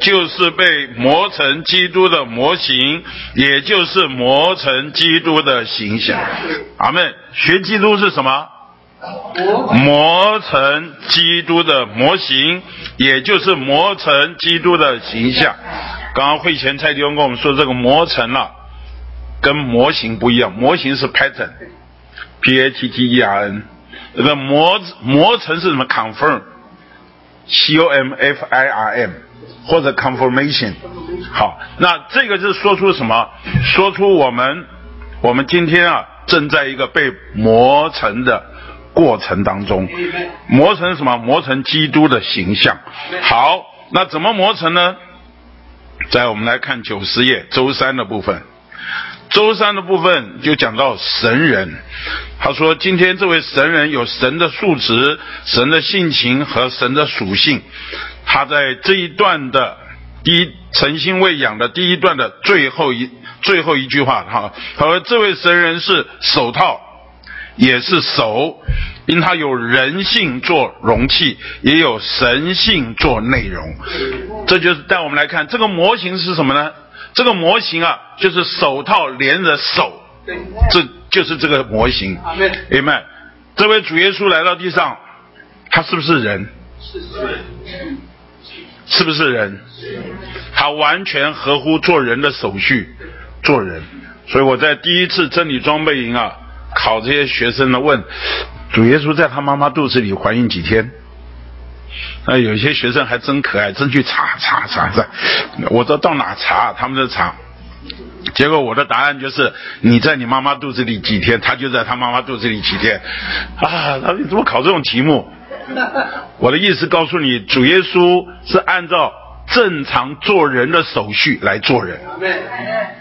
Speaker 2: 就是被磨成基督的模型，也就是磨成基督的形象。阿门。学基督是什么？磨成基督的模型，也就是磨成基督的形象。刚刚会前蔡弟兄跟我们说，这个磨成了跟模型不一样，模型是 pattern，pattern，p a t t e r n，这个磨磨成是什么？confirm。C O M F I R M 或者 confirmation，好，那这个就是说出什么？说出我们我们今天啊正在一个被磨成的过程当中，磨成什么？磨成基督的形象。好，那怎么磨成呢？在我们来看九十页周三的部分。周三的部分就讲到神人，他说今天这位神人有神的素质、神的性情和神的属性。他在这一段的第一诚心喂养的第一段的最后一最后一句话，哈，他说这位神人是手套，也是手，因他有人性做容器，也有神性做内容。这就是带我们来看这个模型是什么呢？这个模型啊，就是手套连着手，这就是这个模型。阿门。这位主耶稣来到地上，他是不是人？是是。是不是人？他完全合乎做人的手续，做人。所以我在第一次真理装备营啊，考这些学生呢，问主耶稣在他妈妈肚子里怀孕几天？那有些学生还真可爱，真去查查查查，我都到哪查，他们都查。结果我的答案就是：你在你妈妈肚子里几天，他就在他妈妈肚子里几天。啊，他说你怎么考这种题目？我的意思告诉你，主耶稣是按照正常做人的手续来做人。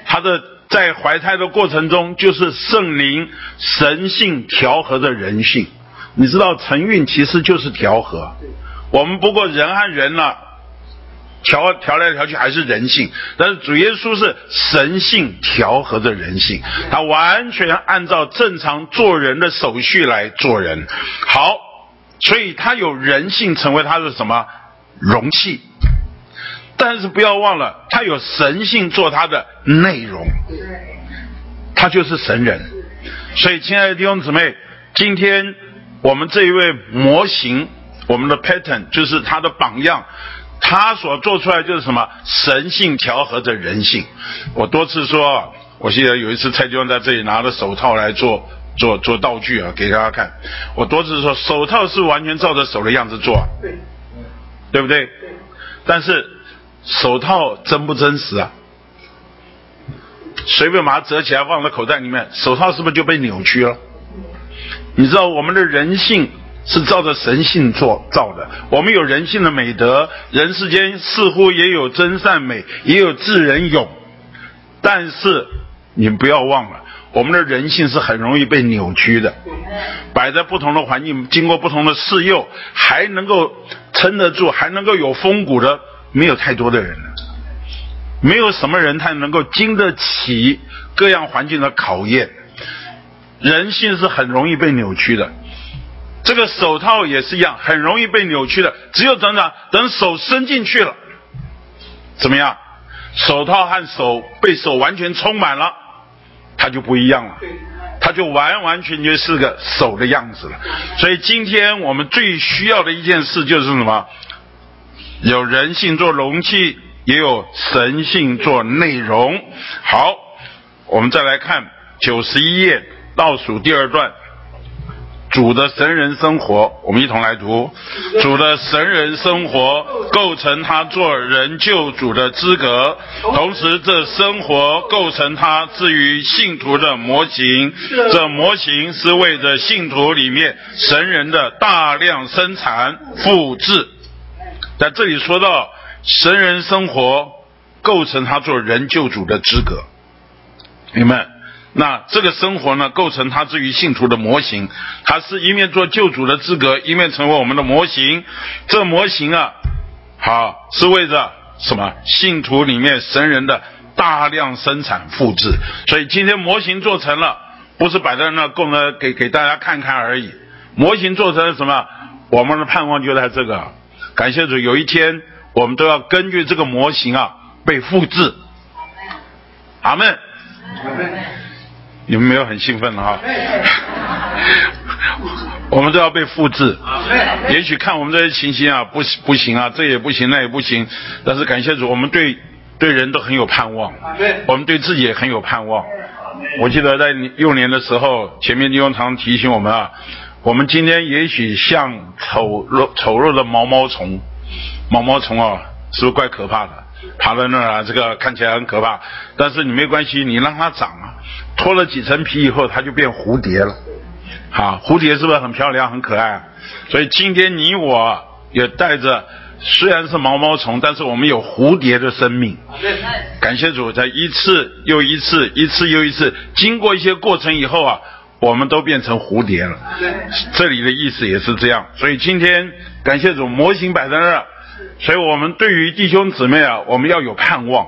Speaker 2: 他的在怀胎的过程中，就是圣灵神性调和的人性。你知道承运其实就是调和。我们不过人和人呢，调调来调去还是人性，但是主耶稣是神性调和的人性，他完全按照正常做人的手续来做人。好，所以他有人性成为他的什么容器，但是不要忘了，他有神性做他的内容，他就是神人。所以，亲爱的弟兄姊妹，今天我们这一位模型。我们的 pattern 就是他的榜样，他所做出来就是什么神性调和着人性。我多次说，我记得有一次蔡教在这里拿着手套来做做做道具啊，给大家看。我多次说，手套是完全照着手的样子做，对，对不对？但是手套真不真实啊？随便把它折起来放在口袋里面，手套是不是就被扭曲了？你知道我们的人性？是照着神性做造的。我们有人性的美德，人世间似乎也有真善美，也有智人勇。但是你不要忘了，我们的人性是很容易被扭曲的。摆在不同的环境，经过不同的试诱，还能够撑得住，还能够有风骨的，没有太多的人了。没有什么人他能够经得起各样环境的考验。人性是很容易被扭曲的。这个手套也是一样，很容易被扭曲的。只有等等，等手伸进去了，怎么样？手套和手被手完全充满了，它就不一样了，它就完完全全是个手的样子了。所以今天我们最需要的一件事就是什么？有人性做容器，也有神性做内容。好，我们再来看九十一页倒数第二段。主的神人生活，我们一同来读。主的神人生活构成他做人救主的资格，同时这生活构成他至于信徒的模型。这模型是为着信徒里面神人的大量生产复制。在这里说到神人生活构成他做人救主的资格，明白？那这个生活呢，构成他至于信徒的模型，他是一面做救主的资格，一面成为我们的模型。这模型啊，好是为着什么？信徒里面神人的大量生产复制。所以今天模型做成了，不是摆在那供了给给大家看看而已。模型做成了什么？我们的盼望就在这个。感谢主，有一天我们都要根据这个模型啊被复制。阿门。阿门。你们没有很兴奋了哈？我们都要被复制。也许看我们这些情形啊，不不行啊，这也不行，那也不行。但是感谢主，我们对对人都很有盼望。我们对自己也很有盼望。我记得在幼年的时候，前面利用常提醒我们啊，我们今天也许像丑陋丑陋的毛毛虫，毛毛虫啊，是不是怪可怕的？爬在那儿啊，这个看起来很可怕。但是你没关系，你让它长啊。脱了几层皮以后，它就变蝴蝶了。好，蝴蝶是不是很漂亮、很可爱？啊所以今天你我也带着，虽然是毛毛虫，但是我们有蝴蝶的生命。感谢主，在一次又一次、一次又一次，经过一些过程以后啊，我们都变成蝴蝶了。这里的意思也是这样。所以今天感谢主，模型摆在那儿，所以我们对于弟兄姊妹啊，我们要有盼望，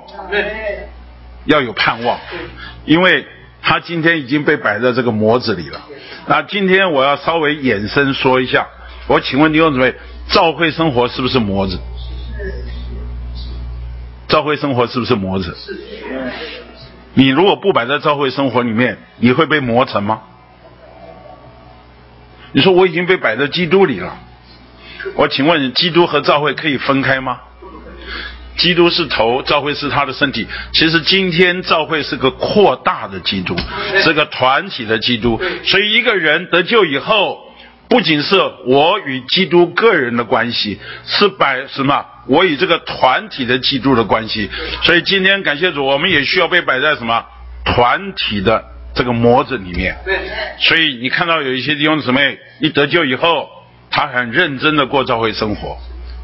Speaker 2: 要有盼望，因为。他今天已经被摆在这个模子里了。那今天我要稍微延伸说一下，我请问弟兄姊妹，教会生活是不是模子？教会生活是不是模子？你如果不摆在教会生活里面，你会被磨成吗？你说我已经被摆在基督里了，我请问基督和教会可以分开吗？基督是头，教会是他的身体。其实今天教会是个扩大的基督，是个团体的基督。所以一个人得救以后，不仅是我与基督个人的关系，是摆什么？我与这个团体的基督的关系。所以今天感谢主，我们也需要被摆在什么团体的这个模子里面。所以你看到有一些弟兄姊妹一得救以后，他很认真的过教会生活。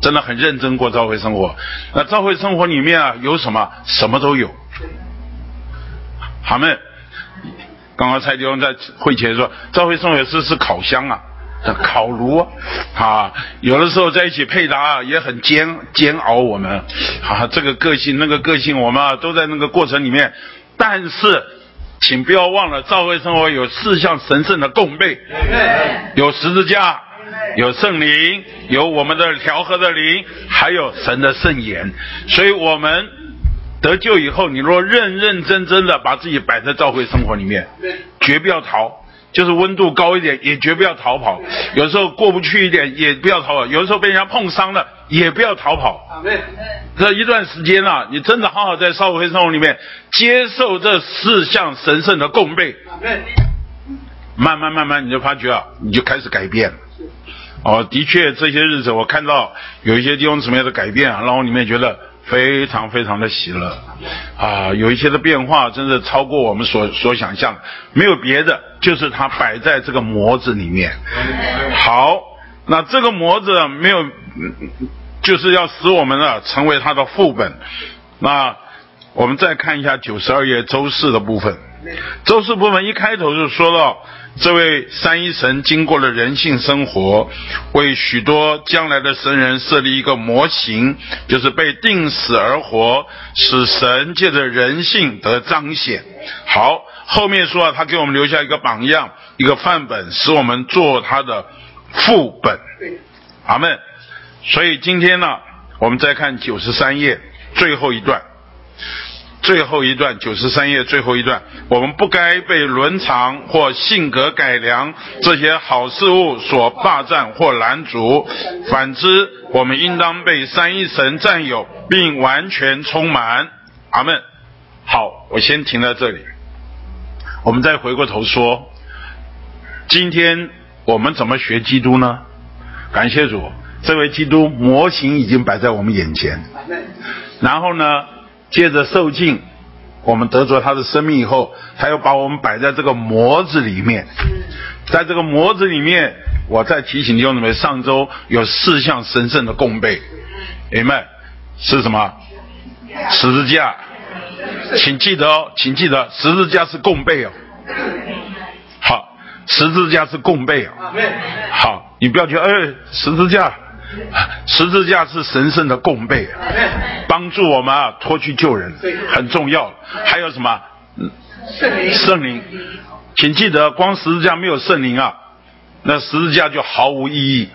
Speaker 2: 真的很认真过教会生活，那教会生活里面啊有什么？什么都有。好们，刚刚蔡弟兄在会前说，教会生活是是烤箱啊，烤炉啊，有的时候在一起配搭啊也很煎煎熬我们啊，这个个性那个个性我们啊都在那个过程里面，但是请不要忘了，教会生活有四项神圣的供备，有十字架。有圣灵，有我们的调和的灵，还有神的圣言。所以，我们得救以后，你若认认真真的把自己摆在教会生活里面，绝不要逃。就是温度高一点，也绝不要逃跑。有时候过不去一点，也不要逃跑。有时候被人家碰伤了，也不要逃跑。这一段时间啊，你真的好好在教会生活里面接受这四项神圣的供备。慢慢慢慢，你就发觉啊，你就开始改变了。哦，的确，这些日子我看到有一些地方什么样的改变啊，让我里面觉得非常非常的喜乐啊，有一些的变化，真的超过我们所所想象。没有别的，就是它摆在这个模子里面。好，那这个模子没有，就是要使我们啊成为它的副本。那我们再看一下九十二页周四的部分，周四部分一开头就说到。这位三一神经过了人性生活，为许多将来的神人设立一个模型，就是被定死而活，使神借着人性得彰显。好，后面说啊，他给我们留下一个榜样，一个范本，使我们做他的副本。阿门。所以今天呢，我们再看九十三页最后一段。最后一段九十三页最后一段，我们不该被伦常或性格改良这些好事物所霸占或拦阻，反之，我们应当被三一神占有并完全充满。阿门。好，我先停在这里。我们再回过头说，今天我们怎么学基督呢？感谢主，这位基督模型已经摆在我们眼前。然后呢，借着受尽，我们得着他的生命以后，他又把我们摆在这个模子里面。在这个模子里面，我再提醒弟兄姊妹，上周有四项神圣的供备，明白是什么？十字架，请记得哦，请记得十字架是供备哦。好，十字架是供备哦。好，你不要觉得哎，十字架，十字架是神圣的供备，帮助我们啊脱去救人，很重要。还有什么？
Speaker 1: 圣灵。
Speaker 2: 圣灵，请记得，光十字架没有圣灵啊。那十字架就毫无意义。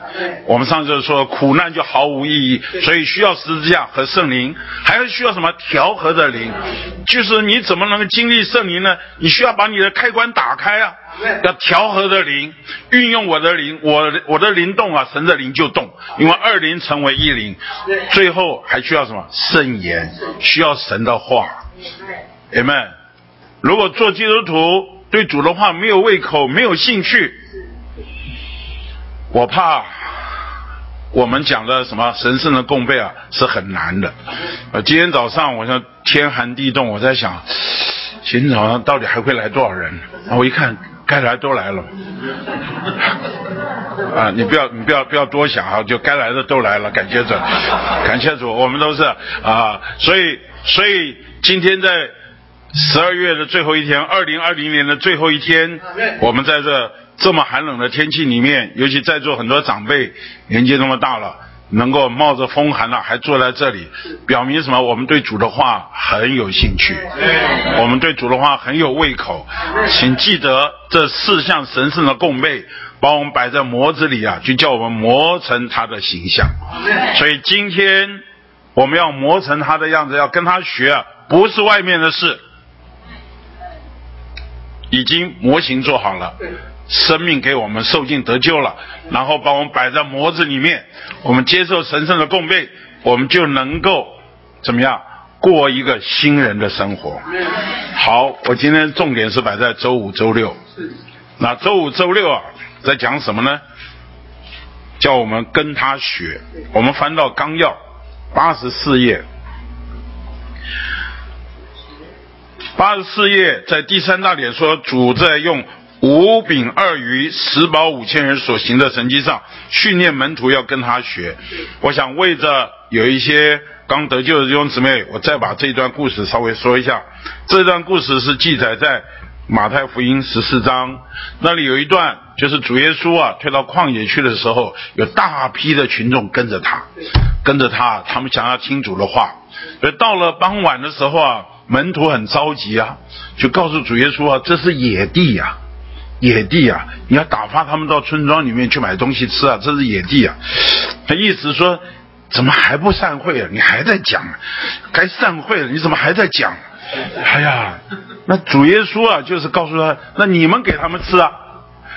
Speaker 2: 我们上次说苦难就毫无意义，所以需要十字架和圣灵，还要需要什么调和的灵？就是你怎么能够经历圣灵呢？你需要把你的开关打开啊，要调和的灵，运用我的灵，我我的灵动啊，神的灵就动，因为二灵成为一灵。最后还需要什么？圣言，需要神的话。Amen。如果做基督徒对主的话没有胃口，没有兴趣。我怕我们讲的什么神圣的供备啊是很难的。呃，今天早上我说天寒地冻，我在想今天早上到底还会来多少人？我一看该来都来了。啊，你不要你不要不要多想啊，就该来的都来了，感谢主，感谢主，我们都是啊，所以所以今天在十二月的最后一天，二零二零年的最后一天，我们在这。这么寒冷的天气里面，尤其在座很多长辈年纪那么大了，能够冒着风寒了还坐在这里，表明什么？我们对主的话很有兴趣，我们对主的话很有胃口。请记得这四项神圣的供备，把我们摆在模子里啊，就叫我们磨成他的形象。所以今天我们要磨成他的样子，要跟他学，不是外面的事，已经模型做好了。生命给我们受尽得救了，然后把我们摆在模子里面，我们接受神圣的供备，我们就能够怎么样过一个新人的生活。好，我今天重点是摆在周五、周六。那周五、周六啊，在讲什么呢？叫我们跟他学。我们翻到纲要八十四页，八十四页在第三大点说，主在用。五饼二鱼十饱五千人所行的神迹上，训练门徒要跟他学。我想为着有一些刚得救的弟兄姊妹，我再把这一段故事稍微说一下。这段故事是记载在马太福音十四章，那里有一段，就是主耶稣啊退到旷野去的时候，有大批的群众跟着他，跟着他，他们想要听主的话。而到了傍晚的时候啊，门徒很着急啊，就告诉主耶稣啊，这是野地呀。野地啊，你要打发他们到村庄里面去买东西吃啊，这是野地啊。他意思说，怎么还不散会啊？你还在讲，该散会了，你怎么还在讲？哎呀，那主耶稣啊，就是告诉他，那你们给他们吃啊。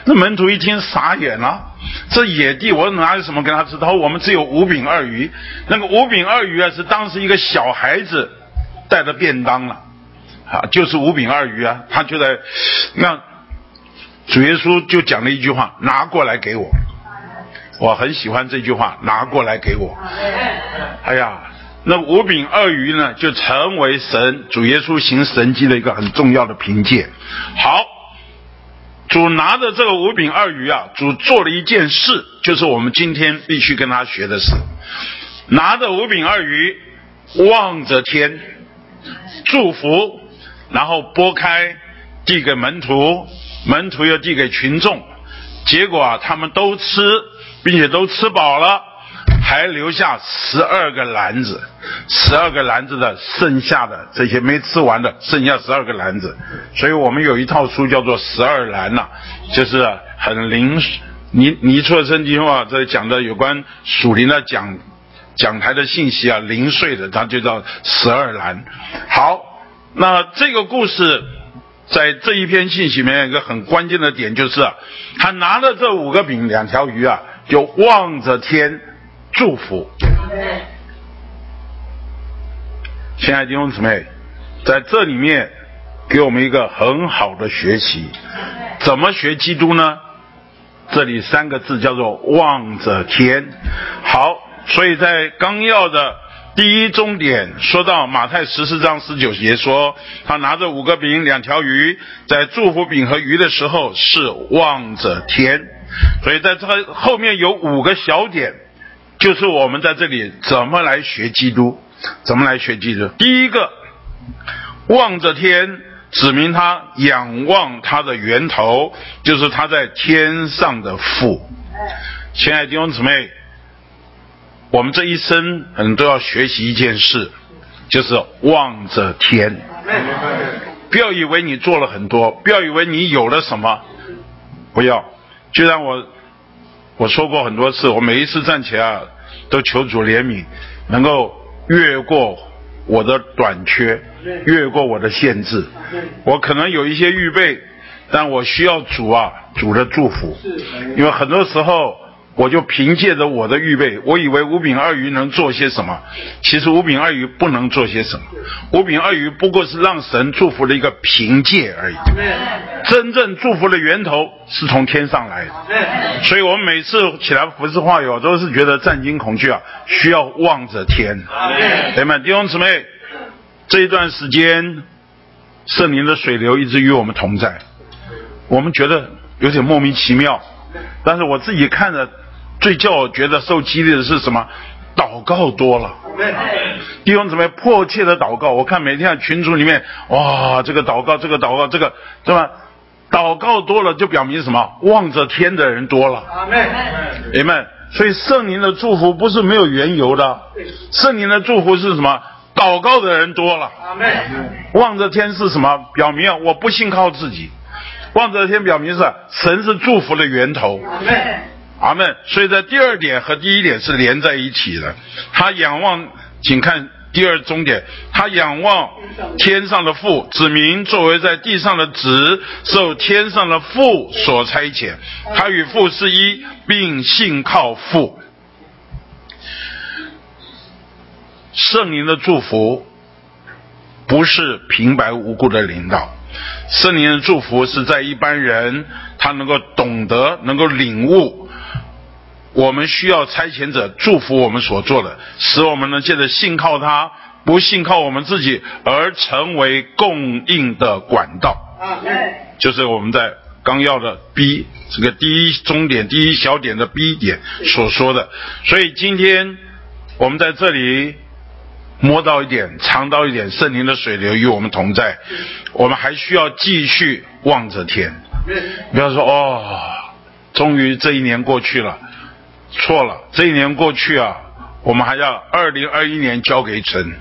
Speaker 2: 那门徒一听傻眼了，这野地我哪有什么给他吃？他说我们只有五饼二鱼，那个五饼二鱼啊，是当时一个小孩子带的便当了，啊，就是五饼二鱼啊，他就在那。主耶稣就讲了一句话：“拿过来给我。”我很喜欢这句话：“拿过来给我。”哎呀，那五饼二鱼呢，就成为神主耶稣行神迹的一个很重要的凭借。好，主拿着这个五饼二鱼啊，主做了一件事，就是我们今天必须跟他学的事。拿着五饼二鱼，望着天，祝福，然后拨开，递给门徒。门徒又递给群众，结果啊，他们都吃，并且都吃饱了，还留下十二个篮子，十二个篮子的剩下的这些没吃完的，剩下十二个篮子。所以我们有一套书叫做《十二篮》呐，就是很零尼尼错生经话，这讲的有关属灵的讲讲台的信息啊，零碎的，它就叫十二篮。好，那这个故事。在这一篇信息里面，一个很关键的点就是啊，他拿着这五个饼、两条鱼啊，就望着天祝福。亲爱的弟兄姊妹，在这里面给我们一个很好的学习，怎么学基督呢？这里三个字叫做望着天。好，所以在纲要的第一终点说到马太十四章十九节说，他拿着五个饼两条鱼，在祝福饼和鱼的时候是望着天。所以在这个后面有五个小点，就是我们在这里怎么来学基督，怎么来学基督。第一个，望着天。指明他仰望他的源头，就是他在天上的父。亲爱的弟兄姊妹，我们这一生可能都要学习一件事，就是望着天。不要以为你做了很多，不要以为你有了什么，不要。就像我我说过很多次，我每一次站起来都求主怜悯，能够越过我的短缺。越过我的限制，我可能有一些预备，但我需要主啊，主的祝福。因为很多时候，我就凭借着我的预备，我以为五饼二鱼能做些什么，其实五饼二鱼不能做些什么。五饼二鱼不过是让神祝福的一个凭借而已。真正祝福的源头是从天上来的。所以我们每次起来服侍话友，都是觉得战惊恐惧啊，需要望着天。弟们弟兄姊妹。这一段时间，圣灵的水流一直与我们同在，我们觉得有点莫名其妙。但是我自己看着，最叫我觉得受激励的是什么？祷告多了，弟兄姊妹迫切的祷告。我看每天群组里面，哇，这个祷告，这个祷告，这个，对吧？祷告多了就表明什么？望着天的人多了。阿门，阿门。所以圣灵的祝福不是没有缘由的，圣灵的祝福是什么？祷告的人多了，望着天是什么？表明我不信靠自己。望着天表明是神是祝福的源头。阿门。所以在第二点和第一点是连在一起的。他仰望，请看第二终点。他仰望天上的父，子民作为在地上的子，受天上的父所差遣。他与父是一，并信靠父。圣灵的祝福不是平白无故的领导，圣灵的祝福是在一般人他能够懂得、能够领悟，我们需要差遣者祝福我们所做的，使我们能借着信靠他，不信靠我们自己，而成为供应的管道。就是我们在纲要的 B 这个第一终点、第一小点的 B 点所说的。所以今天我们在这里。摸到一点，尝到一点圣灵的水流与我们同在，我们还需要继续望着天。不要说哦，终于这一年过去了，错了，这一年过去啊，我们还要二零二一年交给神。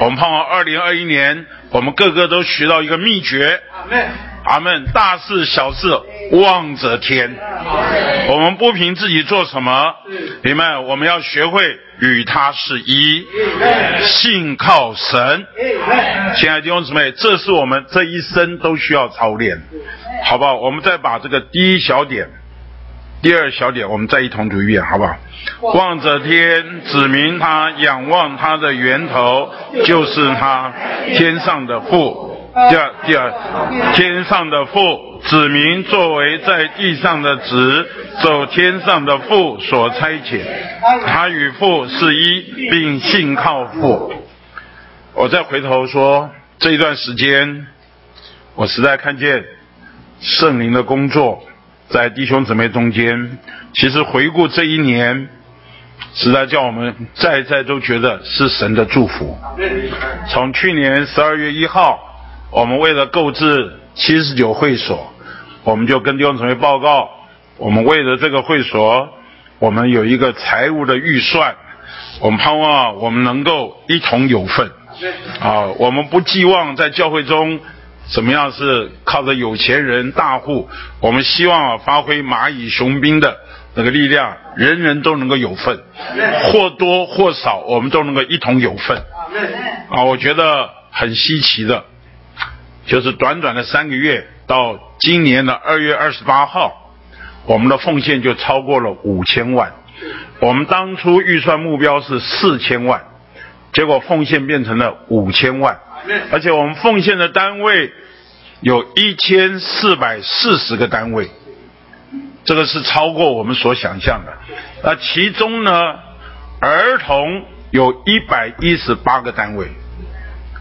Speaker 2: 我们盼望二零二一年，我们个个都学到一个秘诀。阿门！大事小事望着天，我们不凭自己做什么，明白？我们要学会与他是一，信靠神。亲爱的弟兄姊妹，这是我们这一生都需要操练，好不好？我们再把这个第一小点、第二小点，我们再一同读一遍，好不好？望着天，指明他仰望他的源头，就是他天上的父。第二，第二，天上的父指明作为在地上的子，走天上的父所差遣，他与父是一，并信靠父。我再回头说，这一段时间，我实在看见圣灵的工作在弟兄姊妹中间。其实回顾这一年，实在叫我们在在都觉得是神的祝福。从去年十二月一号。我们为了购置七十九会所，我们就跟弟兄姊妹报告，我们为了这个会所，我们有一个财务的预算，我们盼望我们能够一同有份。啊，我们不寄望在教会中怎么样是靠着有钱人大户，我们希望发挥蚂蚁雄兵的那个力量，人人都能够有份，或多或少我们都能够一同有份。啊，我觉得很稀奇的。就是短短的三个月，到今年的二月二十八号，我们的奉献就超过了五千万。我们当初预算目标是四千万，结果奉献变成了五千万，而且我们奉献的单位有一千四百四十个单位。这个是超过我们所想象的。那其中呢，儿童有一百一十八个单位，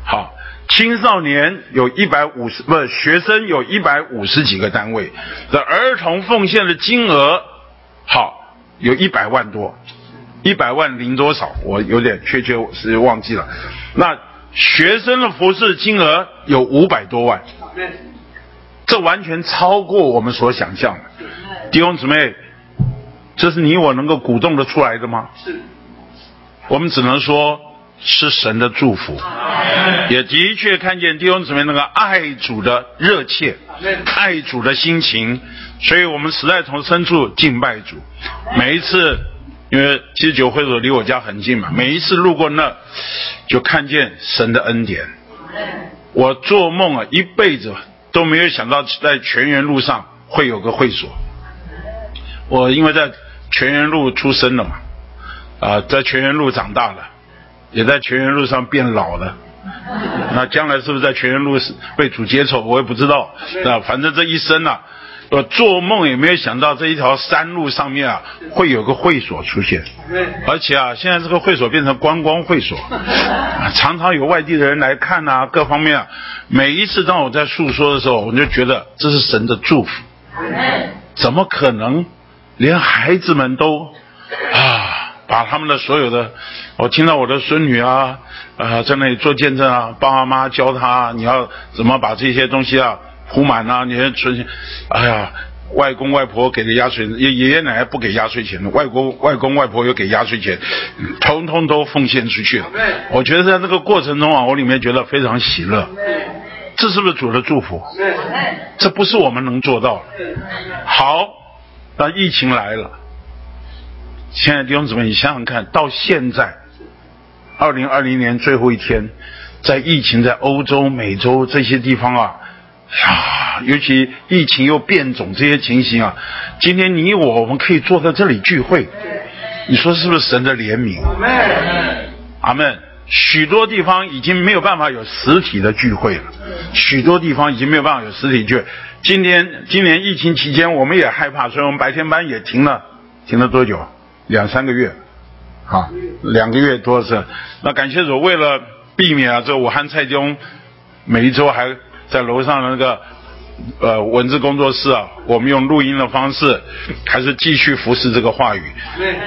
Speaker 2: 好，青少年有一百五十，不，学生有一百五十几个单位，的儿童奉献的金额，好，有一百万多，一百万零多少，我有点确切是忘记了。那学生的服饰金额有五百多万，这完全超过我们所想象的。弟兄姊妹，这是你我能够鼓动的出来的吗？是。我们只能说是神的祝福，也的确看见弟兄姊妹那个爱主的热切，爱主的心情，所以我们实在从深处敬拜主。每一次。因为七十九会所离我家很近嘛，每一次路过那，就看见神的恩典。我做梦啊，一辈子都没有想到在全员路上会有个会所。我因为在全员路出生了嘛，啊，在全员路长大了，也在全员路上变老了。那将来是不是在全员路被主接受，我也不知道。那，反正这一生啊。我做梦也没有想到这一条山路上面啊会有个会所出现，而且啊现在这个会所变成观光会所，常常有外地的人来看呐，各方面啊，每一次当我在诉说的时候，我就觉得这是神的祝福，怎么可能连孩子们都啊把他们的所有的，我听到我的孙女啊啊在那里做见证啊，爸爸妈教他你要怎么把这些东西啊。铺满呐，你看存，哎呀，外公外婆给的压岁，爷爷爷奶奶不给压岁钱的，外公外公外婆又给压岁钱，通通都奉献出去了。我觉得在这个过程中啊，我里面觉得非常喜乐。这是不是主的祝福？这不是我们能做到的。好，那疫情来了，亲爱的弟兄姊妹，你想想看到现在，二零二零年最后一天，在疫情在欧洲、美洲这些地方啊。啊，尤其疫情又变种这些情形啊，今天你我我们可以坐在这里聚会，你说是不是神的怜悯？阿门，阿门。许多地方已经没有办法有实体的聚会了，许多地方已经没有办法有实体聚。今天今年疫情期间，我们也害怕，所以我们白天班也停了，停了多久？两三个月，好，两个月多是。那感谢主，为了避免啊，这武汉蔡中每一周还。在楼上的那个呃文字工作室啊，我们用录音的方式，还是继续服侍这个话语。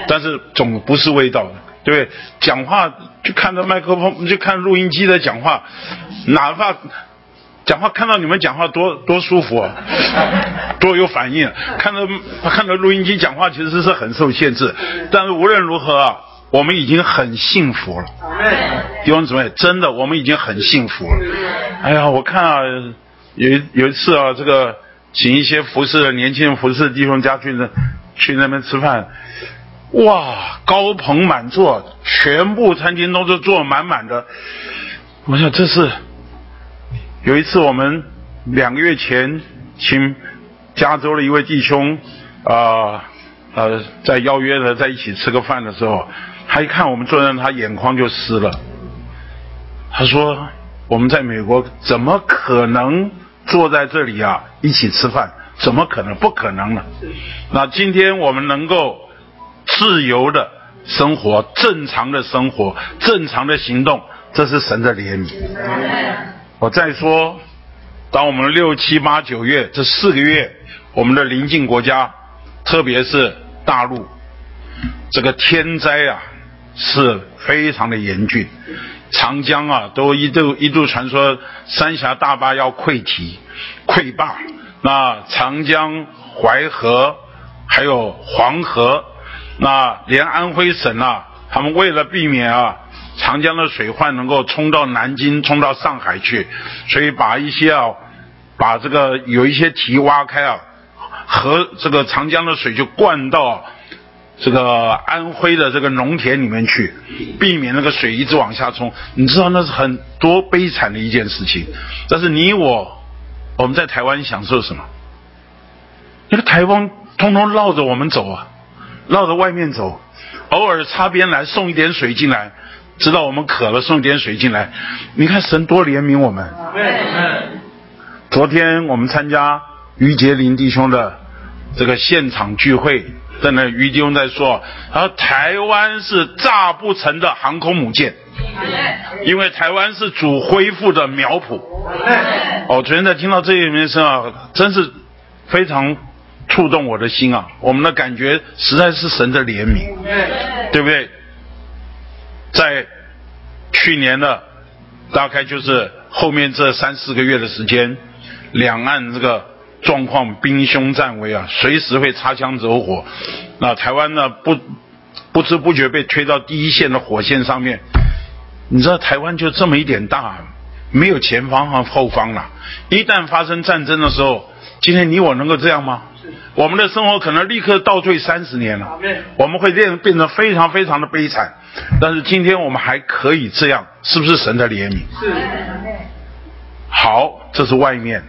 Speaker 2: 但是总不是味道的，对不对？讲话就看着麦克风，就看录音机在讲话，哪怕讲话看到你们讲话多多舒服啊，多有反应。看着看着录音机讲话，其实是很受限制。但是无论如何啊。我们已经很幸福了，弟兄姊妹，真的，我们已经很幸福了。哎呀，我看啊，有有一次啊，这个请一些服侍的年轻人服侍弟兄家去那去那边吃饭，哇，高朋满座，全部餐厅都是坐满满的。我想这是有一次我们两个月前请加州的一位弟兄啊呃在邀约的在一起吃个饭的时候。他一看我们坐在那，他眼眶就湿了。他说：“我们在美国怎么可能坐在这里啊一起吃饭？怎么可能？不可能呢。那今天我们能够自由的生活、正常的生活、正常的行动，这是神的怜悯。我再说，当我们六七八九月这四个月，我们的邻近国家，特别是大陆，这个天灾啊。”是非常的严峻，长江啊都一度一度传说三峡大坝要溃堤、溃坝，那长江、淮河还有黄河，那连安徽省啊，他们为了避免啊长江的水患能够冲到南京、冲到上海去，所以把一些啊把这个有一些堤挖开啊，河这个长江的水就灌到。这个安徽的这个农田里面去，避免那个水一直往下冲，你知道那是很多悲惨的一件事情。但是你我，我们在台湾享受什么？那个台风通通绕着我们走啊，绕着外面走，偶尔擦边来送一点水进来，知道我们渴了送一点水进来。你看神多怜悯我们。昨天我们参加于杰林弟兄的这个现场聚会，在那于金庸在说，他说台湾是炸不成的航空母舰，因为台湾是主恢复的苗圃。哦，昨天在听到这一名声啊，真是非常触动我的心啊！我们的感觉实在是神的怜悯，对不对？在去年的大概就是后面这三四个月的时间，两岸这个状况兵凶战危啊，随时会擦枪走火。那台湾呢，不不知不觉被推到第一线的火线上面。你知道台湾就这么一点大，没有前方和后方了。一旦发生战争的时候，今天你我能够这样吗？我们的生活可能立刻倒退三十年了，我们会变变得非常非常的悲惨。但是今天我们还可以这样，是不是神的怜悯？
Speaker 1: 是。
Speaker 2: 好，这是外面的。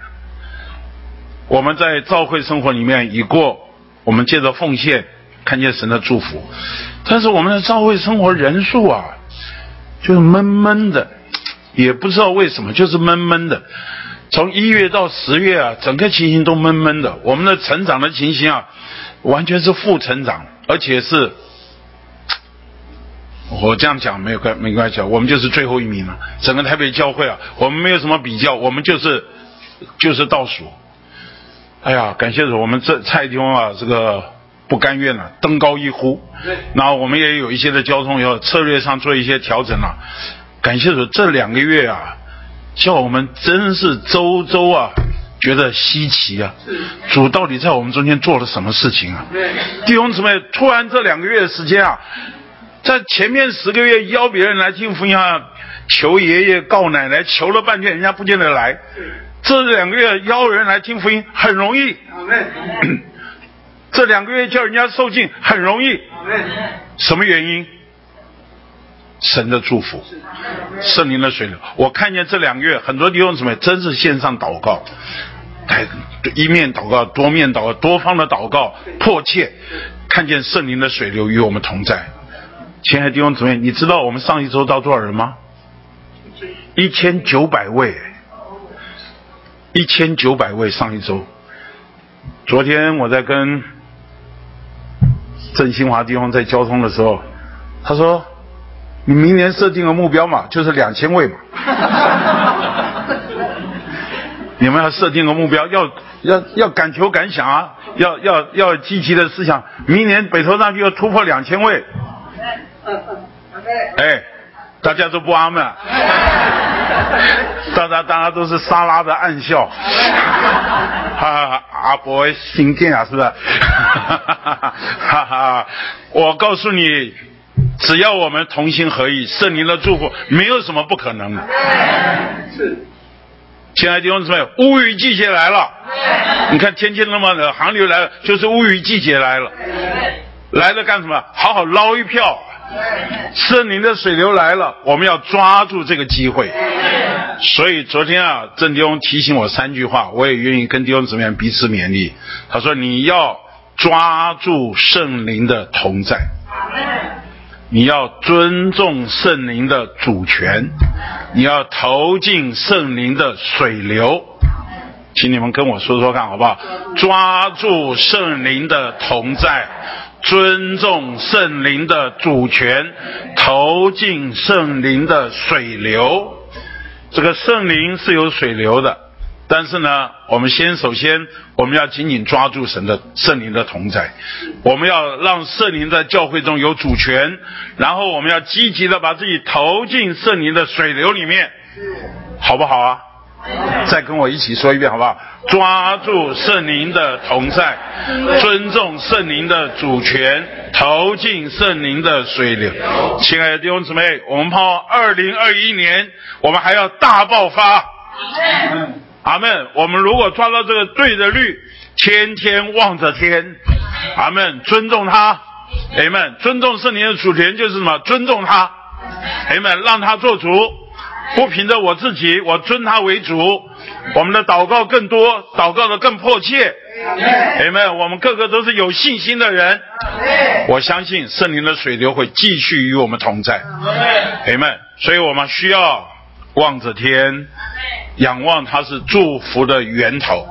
Speaker 2: 我们在教会生活里面已过，我们借着奉献看见神的祝福。但是我们的教会生活人数啊，就是闷闷的，也不知道为什么，就是闷闷的。从一月到十月啊，整个情形都闷闷的。我们的成长的情形啊，完全是负成长，而且是。我这样讲没有关没关系啊，我们就是最后一名了。整个台北教会啊，我们没有什么比较，我们就是就是倒数。哎呀，感谢主，我们这蔡弟兄啊，这个不甘愿了，登高一呼。然后我们也有一些的交通要策略上做一些调整了。感谢主，这两个月啊，叫我们真是周周啊觉得稀奇啊。主到底在我们中间做了什么事情啊？弟兄姊妹，突然这两个月的时间啊。在前面十个月邀别人来听福音啊，求爷爷告奶奶，求了半天人家不见得来。这两个月邀人来听福音很容易，这两个月叫人家受尽很容易。什么原因？神的祝福，圣灵的水流。我看见这两个月很多弟兄姊妹真是线上祷告，哎，一面祷告，多面祷告，多方的祷告，迫切看见圣灵的水流与我们同在。亲爱的弟兄姊妹，你知道我们上一周到多少人吗？一千九百位，一千九百位上一周。昨天我在跟郑新华地方在交通的时候，他说：“你明年设定个目标嘛，就是两千位嘛。你们要设定个目标，要要要敢求敢想啊，要要要积极的思想，明年北投上去要突破两千位。”哎，大家都不阿门，大家大家都是沙拉的暗笑，哈哈，阿伯心电啊，是不是？哈哈，我告诉你，只要我们同心合意，圣灵的祝福，没有什么不可能的。是，亲爱的弟兄姊妹，乌雨季节来了，你看天气那么冷，寒流来了，就是乌雨季节来了，来了干什么？好好捞一票。圣灵的水流来了，我们要抓住这个机会。所以昨天啊，郑弟兄提醒我三句话，我也愿意跟弟兄姊妹彼此勉励。他说：“你要抓住圣灵的同在，你要尊重圣灵的主权，你要投进圣灵的水流。”请你们跟我说说看，好不好？抓住圣灵的同在。尊重圣灵的主权，投进圣灵的水流。这个圣灵是有水流的，但是呢，我们先首先我们要紧紧抓住神的圣灵的同在，我们要让圣灵在教会中有主权，然后我们要积极的把自己投进圣灵的水流里面，好不好啊？再跟我一起说一遍好不好？抓住圣灵的同在，尊重圣灵的主权，投进圣灵的水流。亲爱的弟兄姊妹，我们盼二零二一年，我们还要大爆发。阿门。我们如果抓到这个对的律，天天望着天。阿门。尊重他。阿门。尊重圣灵的主权就是什么？尊重他。阿门。让他做主。不凭着我自己，我尊他为主。我们的祷告更多，祷告的更迫切。你们。我们个个都是有信心的人。我相信圣灵的水流会继续与我们同在。你们。所以我们需要望着天，仰望他是祝福的源头。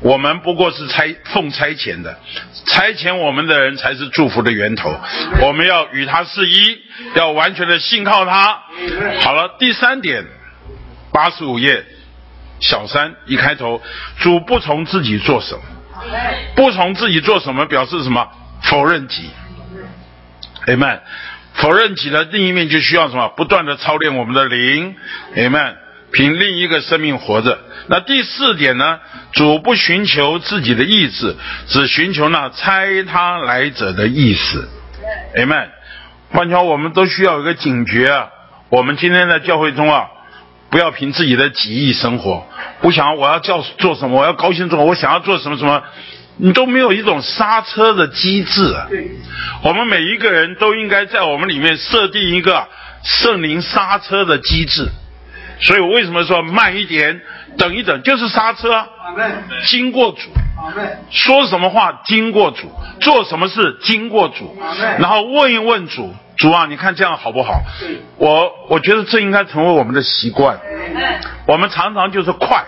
Speaker 2: 我们不过是差奉差遣的，差遣我们的人才是祝福的源头。我们要与他是一，要完全的信靠他。好了，第三点，八十五页，小三一开头，主不从自己做什么，不从自己做什么，表示什么？否认己。Amen。否认己的另一面就需要什么？不断的操练我们的灵。Amen。凭另一个生命活着。那第四点呢？主不寻求自己的意志，只寻求那猜他来者的意思。Amen。换句话我们都需要有一个警觉啊！我们今天在教会中啊，不要凭自己的己意生活。不想我要叫做什么，我要高兴做，我想要做什么什么，你都没有一种刹车的机制。我们每一个人都应该在我们里面设定一个圣灵刹车的机制。所以我为什么说慢一点，等一等，就是刹车。经过主。说什么话经过主，做什么事经过主，然后问一问主，主啊，你看这样好不好？我我觉得这应该成为我们的习惯。我们常常就是快，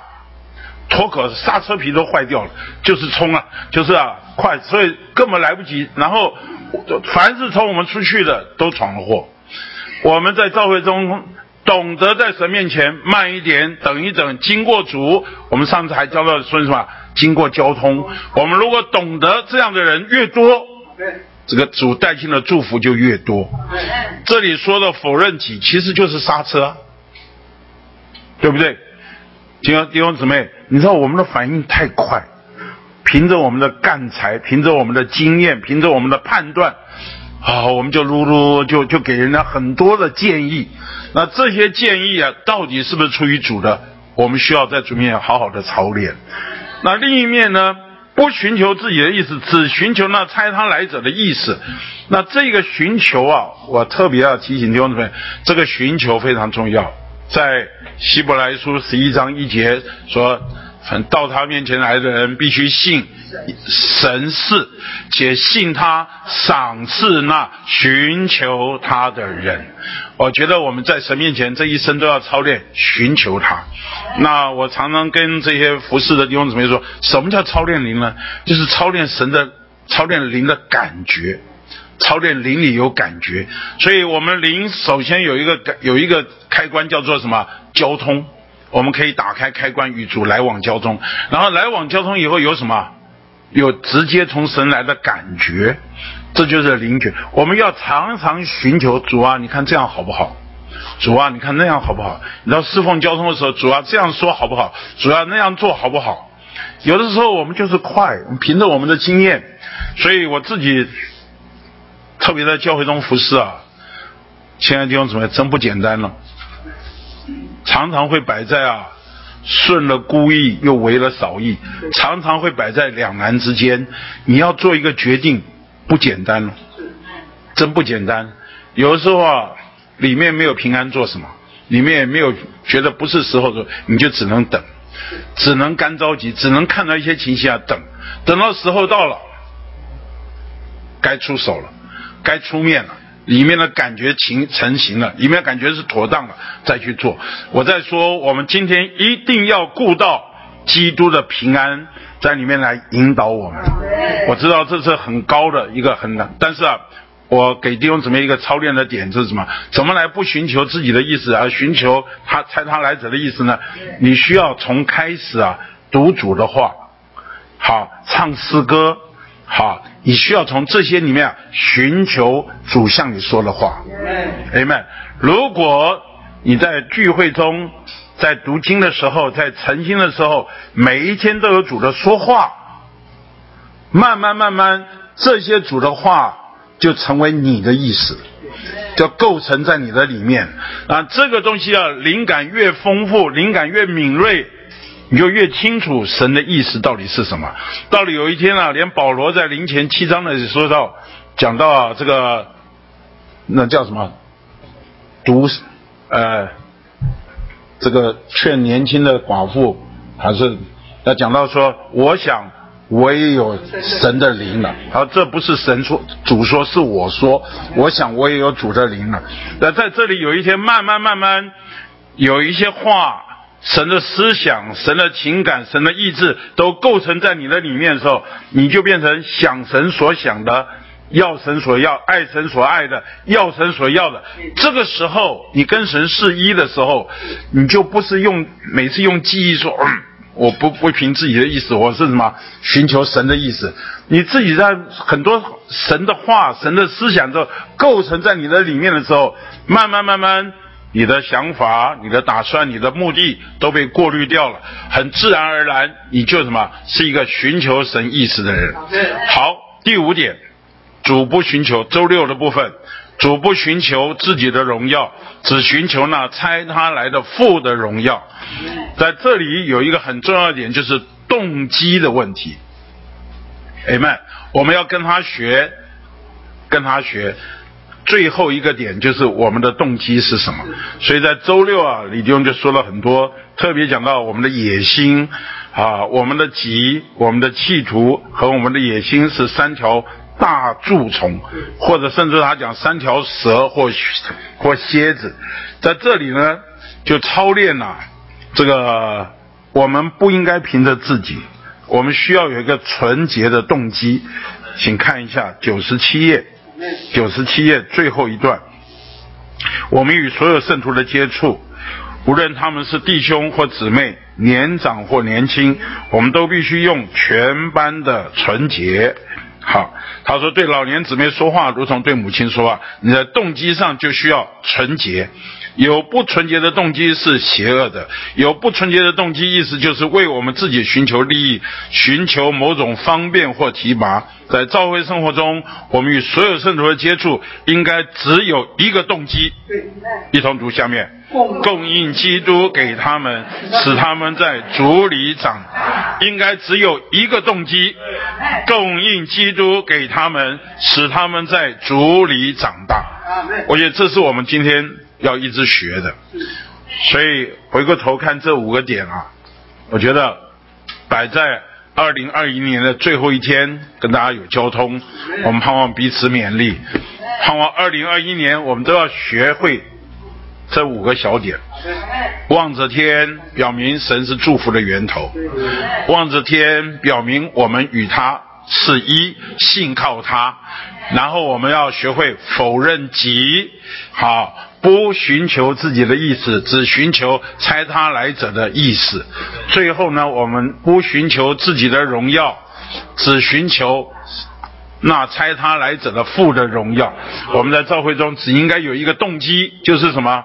Speaker 2: 脱口刹车皮都坏掉了，就是冲啊，就是啊快，所以根本来不及。然后凡是从我们出去的都闯了祸。我们在教会中。懂得在神面前慢一点，等一等，经过主。我们上次还教到说什么？经过交通。我们如果懂得这样的人越多，这个主带进的祝福就越多。这里说的否认己，其实就是刹车，对不对？弟兄弟兄姊妹，你知道我们的反应太快，凭着我们的干才，凭着我们的经验，凭着我们的判断。好，我们就噜噜就就给人家很多的建议，那这些建议啊，到底是不是出于主的？我们需要在主面前好好的操练。那另一面呢，不寻求自己的意思，只寻求那猜他来者的意思。那这个寻求啊，我特别要提醒弟兄姊妹，这个寻求非常重要。在希伯来书十一章一节说。到他面前来的人必须信神是，且信他赏赐那寻求他的人。我觉得我们在神面前这一生都要操练寻求他。那我常常跟这些服侍的弟兄姊妹说，什么叫操练灵呢？就是操练神的，操练灵的感觉，操练灵里有感觉。所以我们灵首先有一个有一个开关叫做什么？交通。我们可以打开开关与主来往交通，然后来往交通以后有什么？有直接从神来的感觉，这就是灵觉。我们要常常寻求主啊，你看这样好不好？主啊，你看那样好不好？你到侍奉交通的时候，主啊这样说好不好？主啊那样做好不好？有的时候我们就是快，凭着我们的经验，所以我自己特别在教会中服侍啊，亲爱的弟兄姊妹，真不简单了。常常会摆在啊，顺了孤意又违了少意，常常会摆在两难之间。你要做一个决定，不简单，真不简单。有的时候啊，里面没有平安做什么，里面也没有觉得不是时候的，你就只能等，只能干着急，只能看到一些情形啊等，等到时候到了，该出手了，该出面了。里面的感觉情成型了，里面感觉是妥当了，再去做。我在说，我们今天一定要顾到基督的平安在里面来引导我们。我知道这是很高的一个很难，但是啊，我给弟兄姊妹一个操练的点是什么？怎么来不寻求自己的意思，而寻求他猜他来者的意思呢？你需要从开始啊读主的话，好唱诗歌。好，你需要从这些里面寻求主向你说的话。Amen。如果你在聚会中，在读经的时候，在晨经的时候，每一天都有主的说话，慢慢慢慢，这些主的话就成为你的意思，就构成在你的里面。啊，这个东西啊，灵感越丰富，灵感越敏锐。你就越清楚神的意思到底是什么。到了有一天啊，连保罗在灵前七章的说到，讲到啊这个，那叫什么？读，呃，这个劝年轻的寡妇，还是要讲到说，我想我也有神的灵了。好，这不是神说，主说是我说，我想我也有主的灵了。那在这里有一天，慢慢慢慢有一些话。神的思想、神的情感、神的意志都构成在你的里面的时候，你就变成想神所想的，要神所要，爱神所爱的，要神所要的。这个时候，你跟神是一的时候，你就不是用每次用记忆说，我不不凭自己的意思，我是什么寻求神的意思。你自己在很多神的话、神的思想之后构成在你的里面的时候，慢慢慢慢。你的想法、你的打算、你的目的都被过滤掉了，很自然而然，你就什么是一个寻求神意识的人。好，第五点，主不寻求周六的部分，主不寻求自己的荣耀，只寻求那猜他来的父的荣耀。在这里有一个很重要的点，就是动机的问题。哎们，我们要跟他学，跟他学。最后一个点就是我们的动机是什么？所以在周六啊，李弟兄就说了很多，特别讲到我们的野心啊，我们的急，我们的企图和我们的野心是三条大蛀虫，或者甚至他讲三条蛇或或蝎子，在这里呢就操练了这个，我们不应该凭着自己，我们需要有一个纯洁的动机，请看一下九十七页。九十七页最后一段，我们与所有圣徒的接触，无论他们是弟兄或姊妹，年长或年轻，我们都必须用全班的纯洁。好，他说对老年姊妹说话，如同对母亲说话，你的动机上就需要纯洁。有不纯洁的动机是邪恶的，有不纯洁的动机，意思就是为我们自己寻求利益，寻求某种方便或提拔。在教会生活中，我们与所有圣徒的接触，应该只有一个动机。一同读下面，供应基督给他们，使他们在主里长。应该只有一个动机，供应基督给他们，使他们在主里长大。我觉得这是我们今天。要一直学的，所以回过头看这五个点啊，我觉得摆在二零二一年的最后一天跟大家有交通，我们盼望彼此勉励，盼望二零二一年我们都要学会这五个小点。望着天，表明神是祝福的源头；望着天，表明我们与他是一，信靠他。然后我们要学会否认己，好。不寻求自己的意思，只寻求猜他来者的意思。最后呢，我们不寻求自己的荣耀，只寻求那猜他来者的父的荣耀。我们在教会中只应该有一个动机，就是什么？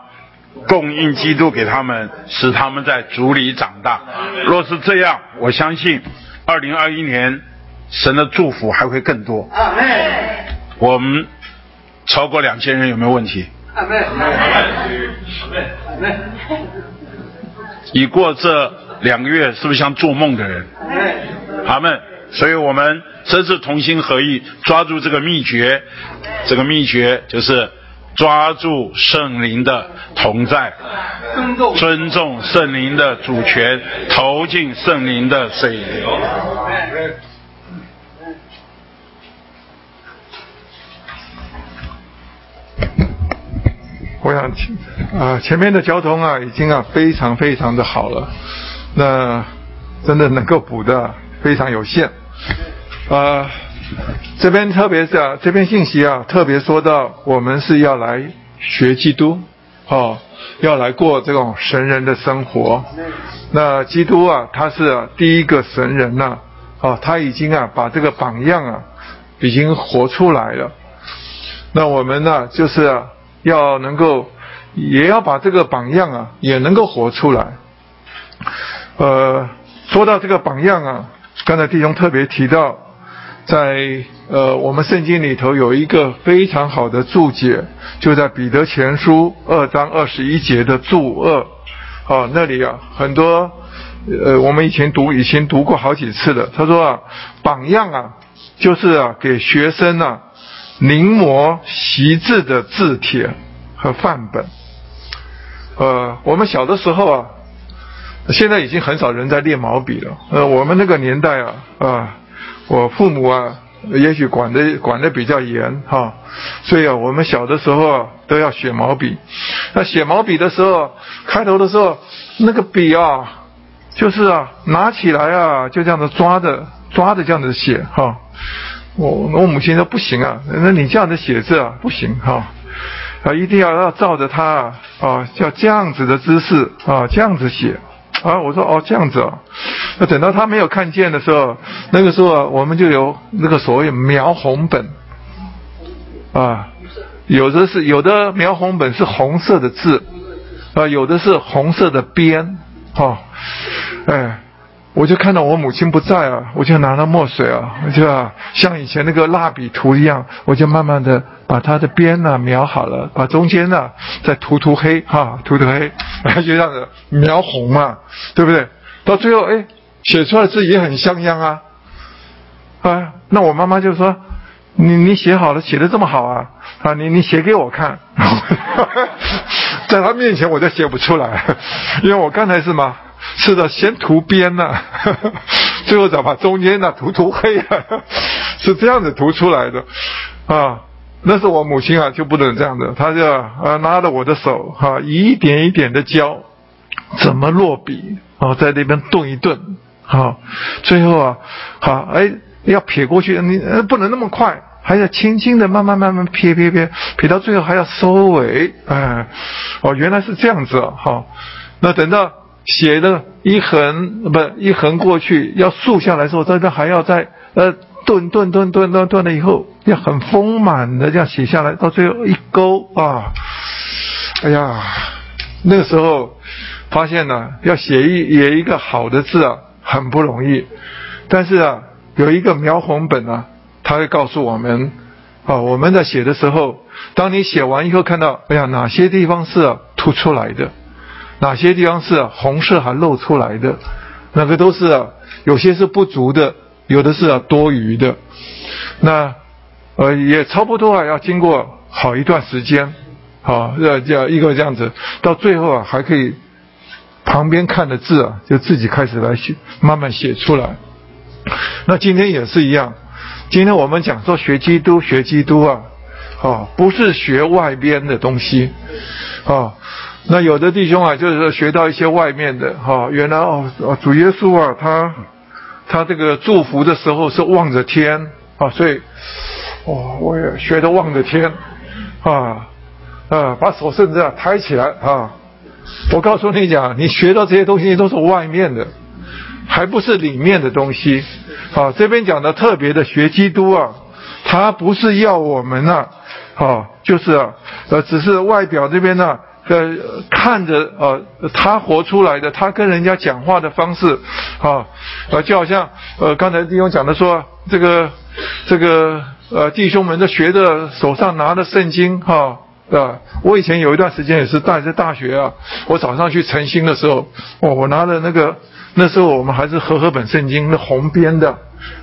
Speaker 2: 供应基督给他们，使他们在主里长大。若是这样，我相信二零二一年神的祝福还会更多。我们超过两千人有没有问题？阿门，阿门，你过这两个月是不是像做梦的人？阿门。所以我们真是同心合意，抓住这个秘诀，这个秘诀就是抓住圣灵的同在，尊重。圣灵的主权，投进圣灵的水流。
Speaker 3: 我想，啊，前面的交通啊，已经啊非常非常的好了，那真的能够补的非常有限。啊，这边特别是啊，这篇信息啊，特别说到我们是要来学基督，哦，要来过这种神人的生活。那基督啊，他是第一个神人呐，哦，他已经啊把这个榜样啊，已经活出来了。那我们呢，就是啊。要能够，也要把这个榜样啊，也能够活出来。呃，说到这个榜样啊，刚才弟兄特别提到，在呃我们圣经里头有一个非常好的注解，就在彼得前书二章二十一节的注二，啊那里啊很多，呃我们以前读以前读过好几次的，他说啊榜样啊就是啊给学生啊。临摹习字的字帖和范本，呃，我们小的时候啊，现在已经很少人在练毛笔了。呃，我们那个年代啊，啊，我父母啊，也许管的管的比较严哈，所以啊，我们小的时候啊，都要写毛笔。那写毛笔的时候，开头的时候，那个笔啊，就是啊，拿起来啊，就这样子抓着抓着这样子写哈。我我母亲说不行啊，那你这样子写字啊不行哈，啊一定要要照着他啊，要这样子的姿势啊，这样子写啊。我说哦这样子啊，那等到他没有看见的时候，那个时候啊，我们就有那个所谓描红本啊，有的是有的描红本是红色的字啊，有的是红色的边哈，哎。我就看到我母亲不在啊，我就拿了墨水啊，我就啊像以前那个蜡笔涂一样，我就慢慢的把它的边呢描好了，把中间呢再涂涂黑哈，涂涂黑，然 后就这样子描红嘛，对不对？到最后哎，写出来字也很像样啊，啊，那我妈妈就说，你你写好了，写的这么好啊，啊，你你写给我看，在他面前我就写不出来，因为我刚才是嘛。是的，先涂边呢，最后再把中间呢涂涂黑，是这样子涂出来的啊。那是我母亲啊，就不能这样的，她就啊拉着我的手哈，一点一点的教怎么落笔啊，在那边顿一顿啊，最后啊，好哎要撇过去，你不能那么快，还要轻轻的慢慢慢慢撇撇撇，撇到最后还要收尾哎，哦原来是这样子哈，那等到。写的一横不一横过去，要竖下来的时候，这还要再呃顿顿顿顿顿顿了以后，要很丰满的这样写下来，到最后一勾啊，哎呀，那个时候发现呢，要写一写一个好的字啊，很不容易。但是啊，有一个描红本啊，他会告诉我们啊，我们在写的时候，当你写完以后，看到哎呀，哪些地方是凸出来的。哪些地方是红色还露出来的？那个都是啊，有些是不足的，有的是啊多余的。那呃也差不多啊，要经过好一段时间，好要要一个这样子，到最后啊还可以旁边看的字啊，就自己开始来写，慢慢写出来。那今天也是一样，今天我们讲说学基督，学基督啊，啊不是学外边的东西，啊。那有的弟兄啊，就是说学到一些外面的哈，原来哦，主耶稣啊，他他这个祝福的时候是望着天啊，所以哦，我也学的望着天啊啊，把手甚至啊抬起来啊。我告诉你讲，你学到这些东西都是外面的，还不是里面的东西啊。这边讲的特别的学基督啊，他不是要我们啊，啊，就是啊，呃，只是外表这边呢。呃，看着呃，他活出来的，他跟人家讲话的方式，啊，呃，就好像呃，刚才弟兄讲的说，这个这个呃，弟兄们都学的，手上拿的圣经，哈，啊，我以前有一段时间也是带着大学啊，我早上去晨兴的时候，哦，我拿的那个，那时候我们还是和合本圣经，那红边的，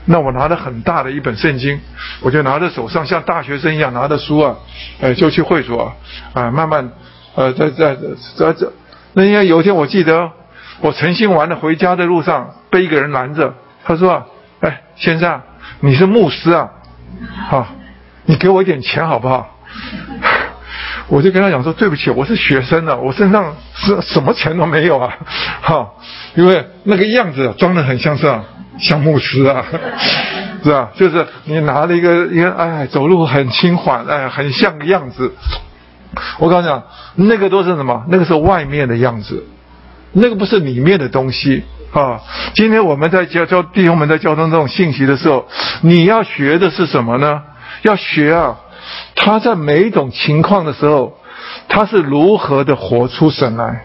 Speaker 3: 那我拿的很大的一本圣经，我就拿着手上，像大学生一样拿着书啊，哎，就去会所啊，慢慢。呃，在在在这，那应该有一天我记得，我诚心完了回家的路上被一个人拦着，他说：“哎，先生，你是牧师啊？好，你给我一点钱好不好？” 我就跟他讲说：“对不起，我是学生啊，我身上是什么钱都没有啊，哈，因为那个样子装的很像是啊，像牧师啊，是吧？就是你拿了一个一个，哎，走路很轻缓，哎，很像个样子。”我跟你讲，那个都是什么？那个是外面的样子，那个不是里面的东西啊。今天我们在教教弟兄们在交通这种信息的时候，你要学的是什么呢？要学啊，他在每一种情况的时候，他是如何的活出神来。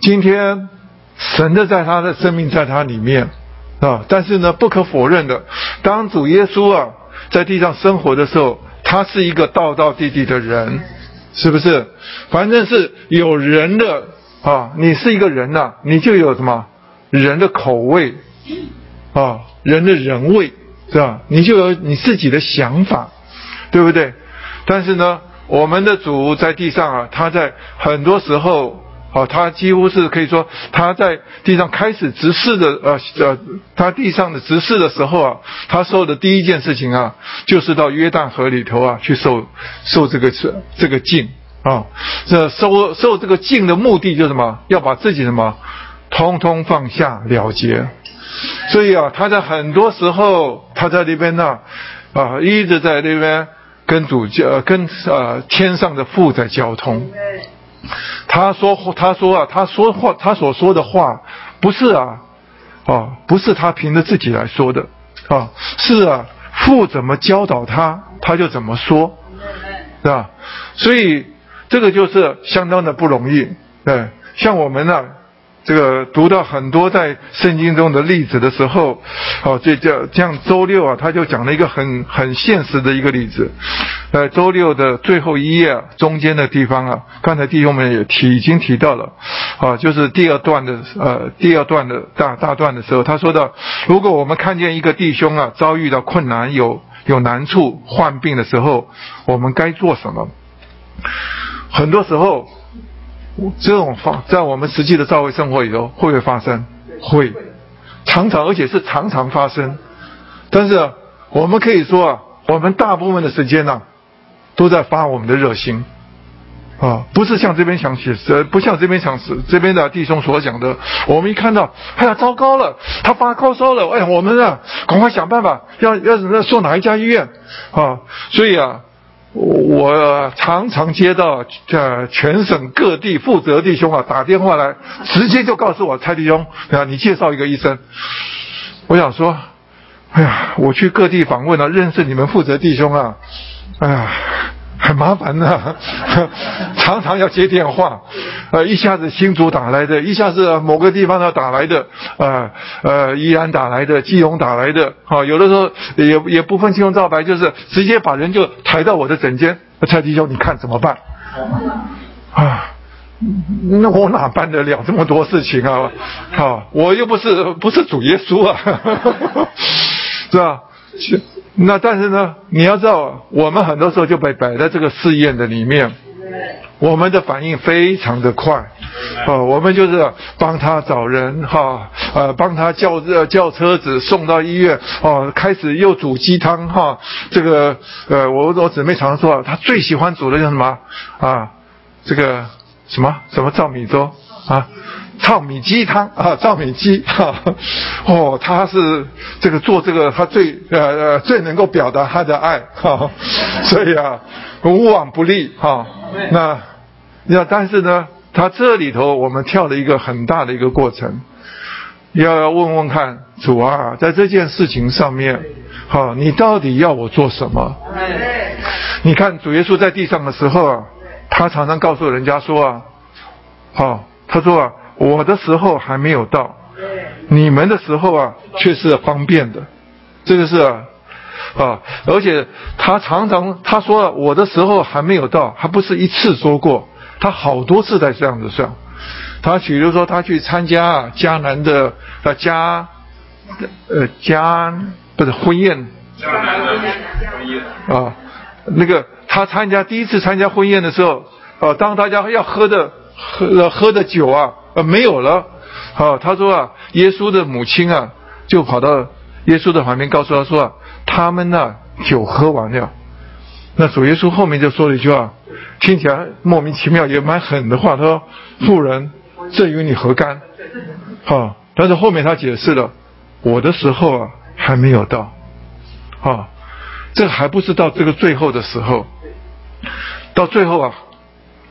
Speaker 3: 今天神的在他的生命在他里面啊，但是呢，不可否认的，当主耶稣啊在地上生活的时候。他是一个道道地地的人，是不是？反正是有人的啊，你是一个人呐，你就有什么人的口味啊，人的人味是吧？你就有你自己的想法，对不对？但是呢，我们的主在地上啊，他在很多时候。哦，他几乎是可以说，他在地上开始执事的，呃呃，他地上的执事的时候啊，他受的第一件事情啊，就是到约旦河里头啊去受受这个这这个禁啊，这受受这个敬的目的就是什么？要把自己什么，通通放下了结。所以啊，他在很多时候，他在那边呢，啊，一直在那边跟主教、跟呃天上的父在交通。他说，他说啊，他说话，他所说的话，不是啊，啊，不是他凭着自己来说的，啊，是啊，父怎么教导他，他就怎么说，是吧？所以这个就是相当的不容易，对，像我们呢。这个读到很多在圣经中的例子的时候，哦，这叫像周六啊，他就讲了一个很很现实的一个例子，呃，周六的最后一页中间的地方啊，刚才弟兄们也提已经提到了，啊，就是第二段的呃第二段的大大段的时候，他说到，如果我们看见一个弟兄啊遭遇到困难有有难处患病的时候，我们该做什么？很多时候。这种发在我们实际的教会生活里头会不会发生？会，常常而且是常常发生。但是我们可以说啊，我们大部分的时间呢，都在发我们的热心啊，不是像这边想写，呃，不像这边想这边的弟兄所讲的。我们一看到，哎呀，糟糕了，他发高烧了，哎，我们啊，赶快想办法，要要要送哪一家医院啊？所以啊。我常常接到呃全省各地负责弟兄啊打电话来，直接就告诉我蔡弟兄，啊，你介绍一个医生。我想说，哎呀，我去各地访问了，认识你们负责弟兄啊，哎呀。很麻烦的，常常要接电话，呃，一下子新竹打来的，一下子某个地方要打来的，呃呃，宜安打来的，基隆打来的，啊，有的时候也也不分青红皂白，就是直接把人就抬到我的枕间，蔡弟兄，你看怎么办？啊，那我哪办得了这么多事情啊？啊，我又不是不是主耶稣啊，是吧？那但是呢，你要知道，我们很多时候就被摆在这个试验的里面，我们的反应非常的快，哦，我们就是帮他找人哈，呃，帮他叫叫车子送到医院，哦，开始又煮鸡汤哈，这个呃，我我姊妹常说，她最喜欢煮的叫什么啊？这个什么什么糙米粥啊？糙米鸡汤啊，糙米鸡 哈，哦，他是这个做这个，他最呃呃最能够表达他的爱哈，所以啊，无往不利哈。那那但是呢，他这里头我们跳了一个很大的一个过程，要要问问看主啊，在这件事情上面，哈，你到底要我做什么？你看主耶稣在地上的时候啊，他常常告诉人家说啊，好，他说啊。我的时候还没有到，你们的时候啊却是方便的，这个是啊，啊，而且他常常他说我的时候还没有到，还不是一次说过，他好多次在这样子说。他比如说他去参加迦南的呃迦呃迦不是婚宴，
Speaker 2: 迦南的婚宴
Speaker 3: 啊，那个他参加第一次参加婚宴的时候，啊，当大家要喝的喝喝的酒啊。呃，没有了，好，他说啊，耶稣的母亲啊，就跑到耶稣的旁边，告诉他说啊，他们呢酒喝完了。那主耶稣后面就说了一句话，听起来莫名其妙，也蛮狠的话。他说：“妇人，这与你何干？”好，但是后面他解释了，我的时候啊还没有到，啊，这还不是到这个最后的时候，到最后啊，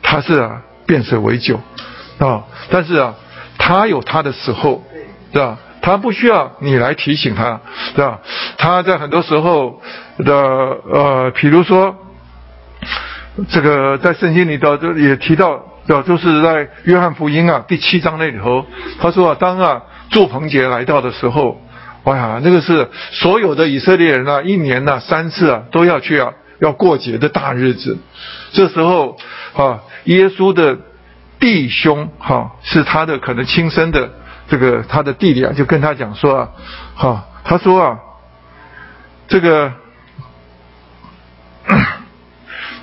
Speaker 3: 他是啊变水为酒。啊，但是啊，他有他的时候，是吧？他不需要你来提醒他，是吧？他在很多时候的呃，比如说，这个在圣经里头就也提到，就是在约翰福音啊第七章那里头，他说啊，当啊祝棚节来到的时候，哇，那个是所有的以色列人啊，一年呢三次啊都要去啊要过节的大日子，这时候啊，耶稣的。弟兄，哈，是他的可能亲生的这个他的弟弟啊，就跟他讲说啊，哈，他说啊，这个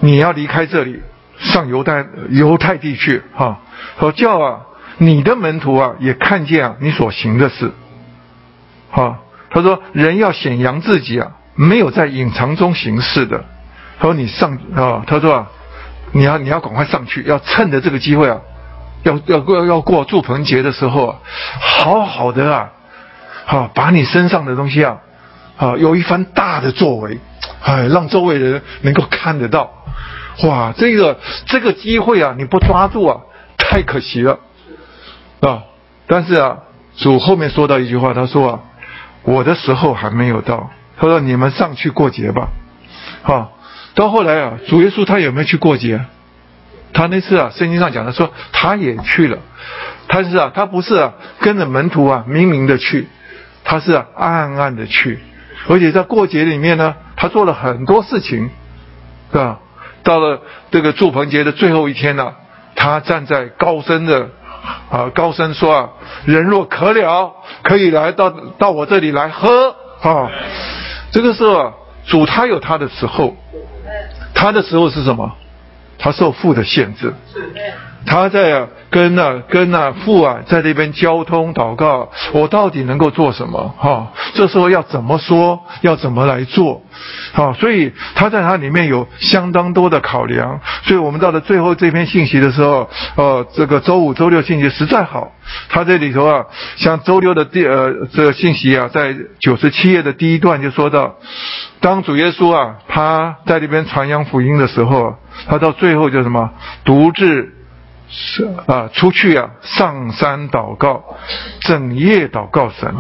Speaker 3: 你要离开这里，上犹太犹太地去，哈，说叫啊，你的门徒啊也看见啊你所行的事，哈，他说人要显扬自己啊，没有在隐藏中行事的，他说你上啊，他说啊。你要你要赶快上去，要趁着这个机会啊，要要过要过祝棚节的时候，好好的啊，好把你身上的东西啊，啊有一番大的作为，哎，让周围人能够看得到，哇，这个这个机会啊，你不抓住啊，太可惜了，啊，但是啊，主后面说到一句话，他说啊，我的时候还没有到，他说你们上去过节吧，好。到后来啊，主耶稣他有没有去过节？他那次啊，圣经上讲的说他也去了，他是啊，他不是啊跟着门徒啊明明的去，他是暗暗的去，而且在过节里面呢，他做了很多事情，是吧？到了这个祝棚节的最后一天呢，他站在高声的啊高声说啊，人若渴了，可以来到到我这里来喝啊。这个时候啊主他有他的时候。他的时候是什么？他受父的限制。他在跟那跟那父啊，在那边交通祷告，我到底能够做什么？哈，这时候要怎么说？要怎么来做？好，所以他在他里面有相当多的考量。所以我们到了最后这篇信息的时候，呃，这个周五、周六信息实在好。他这里头啊，像周六的第呃这个信息啊，在九十七页的第一段就说到，当主耶稣啊他在那边传扬福音的时候，他到最后就什么独自。是啊，出去啊，上山祷告，整夜祷告神。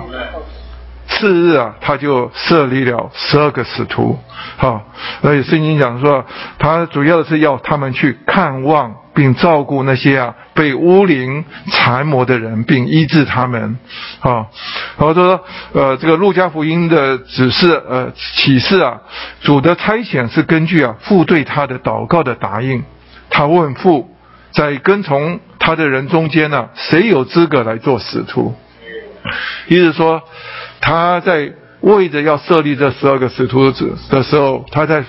Speaker 3: 次日啊，他就设立了十二个使徒，哈。而且圣经讲说，他主要的是要他们去看望并照顾那些啊被巫灵缠磨的人，并医治他们，啊。然后说，呃，这个路加福音的指示，呃，启示啊，主的差遣是根据啊父对他的祷告的答应，他问父。在跟从他的人中间呢，谁有资格来做使徒？意思说，他在为着要设立这十二个使徒子的时候，他在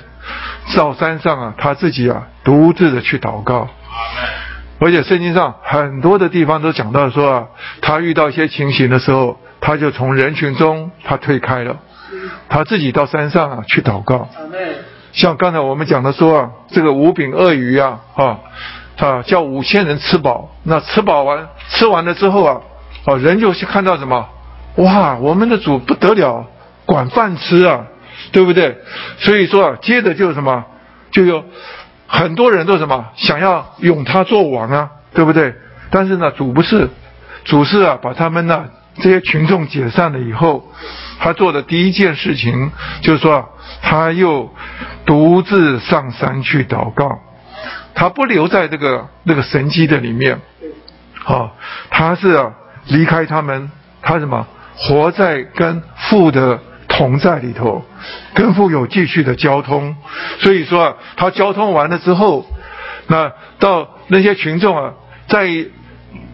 Speaker 3: 造山上啊，他自己啊独自的去祷告。而且圣经上很多的地方都讲到说啊，他遇到一些情形的时候，他就从人群中他退开了，他自己到山上啊去祷告。像刚才我们讲的说啊，这个五饼鳄鱼啊，啊。啊，叫五千人吃饱，那吃饱完，吃完了之后啊，啊，人就看到什么？哇，我们的主不得了，管饭吃啊，对不对？所以说啊，接着就是什么，就有很多人都什么想要拥他做王啊，对不对？但是呢，主不是，主是啊，把他们呢这些群众解散了以后，他做的第一件事情就是说，他又独自上山去祷告。他不留在这个那个神机的里面，啊，他是啊离开他们，他什么活在跟父的同在里头，跟父有继续的交通。所以说啊，他交通完了之后，那到那些群众啊，再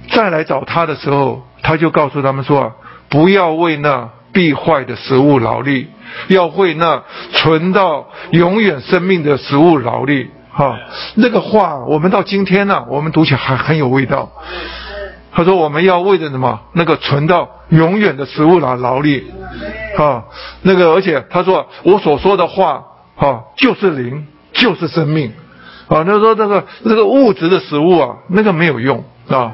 Speaker 3: 再来找他的时候，他就告诉他们说啊，不要为那必坏的食物劳力，要为那存到永远生命的食物劳力。哈，那个话我们到今天呢，我们读起来还很有味道。他说我们要为了什么？那个存到永远的食物来劳力。啊，那个而且他说我所说的话，哈，就是灵，就是生命。啊，他说这个这个物质的食物啊，那个没有用啊。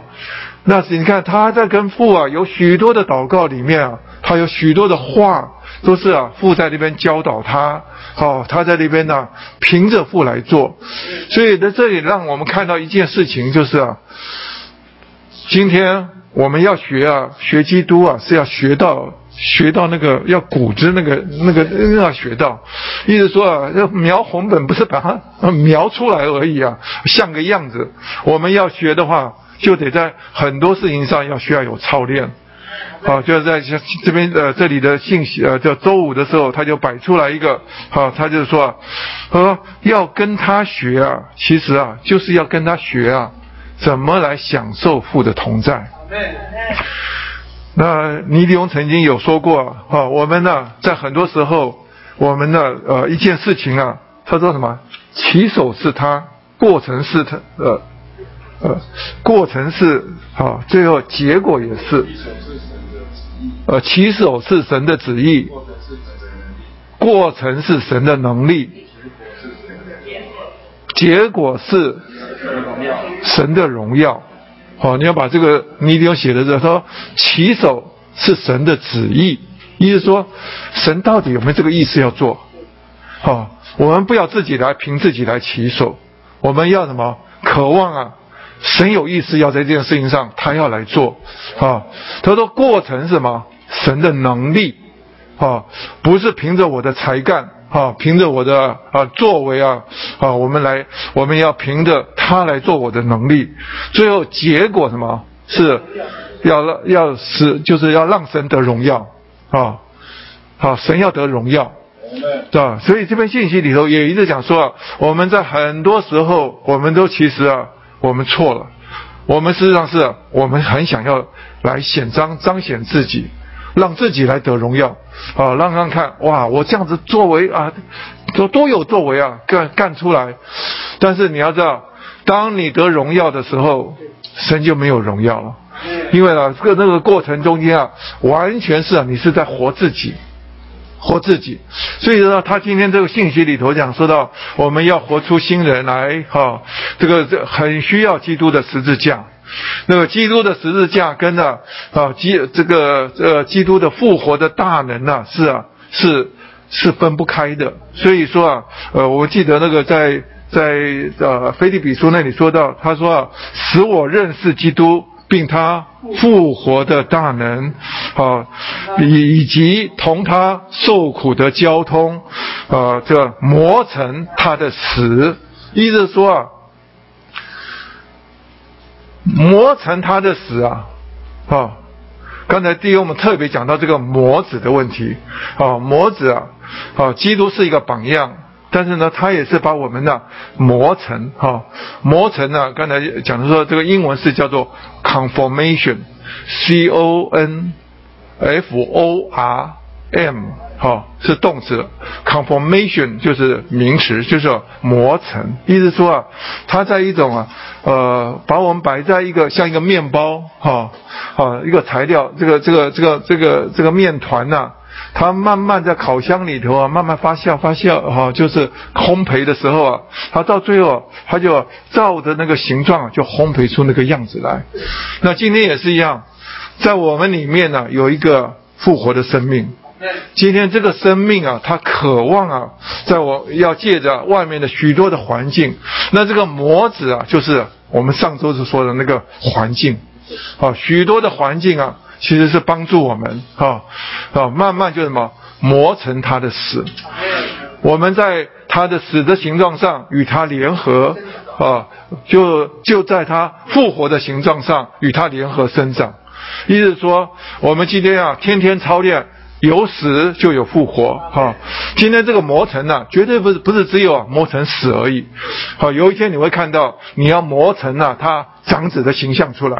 Speaker 3: 那是你看他在跟父啊有许多的祷告里面啊，他有许多的话都是啊父在那边教导他。好，他在那边呢，凭着父来做，所以在这里让我们看到一件事情，就是啊，今天我们要学啊，学基督啊，是要学到学到那个要骨子那个那个要学到，意思说啊，要描红本不是把它描出来而已啊，像个样子。我们要学的话，就得在很多事情上要需要有操练。好，就是在这这边呃，这里的信息呃，叫周五的时候，他就摆出来一个，好，他就是说，说要跟他学啊，其实啊，就是要跟他学啊，怎么来享受父的同在。那尼迪翁曾经有说过啊，我们呢，在很多时候，我们的呃一件事情啊，他说什么？起手是他，过程是他，呃呃，过程是啊，最后结果也是。呃，起手是神的旨意，过程是神的能力。结果是神的荣耀。好，你要把这个你一定要写的这，他说起手是神的旨意，意思说神到底有没有这个意思要做？好，我们不要自己来凭自己来起手，我们要什么？渴望啊，神有意思要在这件事情上，他要来做。啊，他说过程是什么？神的能力，啊，不是凭着我的才干。啊，凭着我的啊作为啊啊，我们来，我们要凭着他来做我的能力，最后结果什么？是要让要使，就是要让神得荣耀啊！好，神要得荣耀，对吧？所以这篇信息里头也一直讲说啊，我们在很多时候，我们都其实啊，我们错了，我们事实上是我们很想要来显彰彰显自己。让自己来得荣耀，啊，让让看，哇，我这样子作为啊，都都有作为啊，干干出来。但是你要知道，当你得荣耀的时候，神就没有荣耀了，因为呢，这个那个过程中间啊，完全是啊，你是在活自己，活自己。所以说，他今天这个信息里头讲说到，我们要活出新人来，哈，这个这很需要基督的十字架。那个基督的十字架跟呢啊基这个呃基督的复活的大能呢是啊是是分不开的。所以说啊呃我记得那个在在呃菲利比书那里说到，他说啊使我认识基督，并他复活的大能啊以以及同他受苦的交通啊这磨成他的死，意思说啊。磨成他的死啊！啊，刚才弟兄我们特别讲到这个磨子的问题啊，磨子啊，啊，基督是一个榜样，但是呢，他也是把我们呢磨成哈，磨成呢，刚才讲的说这个英文是叫做 conformation，c o n f o r m。好，是动词，conformation 就是名词，就是磨成。意思说啊，它在一种啊，呃，把我们摆在一个像一个面包，哈，啊，一个材料，这个这个这个这个这个面团呐，它慢慢在烤箱里头啊，慢慢发酵发酵，哈，就是烘焙的时候啊，它到最后它就照着那个形状就烘焙出那个样子来。那今天也是一样，在我们里面呢，有一个复活的生命。今天这个生命啊，他渴望啊，在我要借着外面的许多的环境，那这个模子啊，就是我们上周是说的那个环境，啊，许多的环境啊，其实是帮助我们啊，啊，慢慢就什么磨成他的死，我们在他的死的形状上与他联合，啊，就就在他复活的形状上与他联合生长，意思说，我们今天啊，天天操练。有死就有复活，哈！今天这个磨成呢，绝对不是不是只有磨成死而已，好，有一天你会看到，你要磨成啊，他长子的形象出来。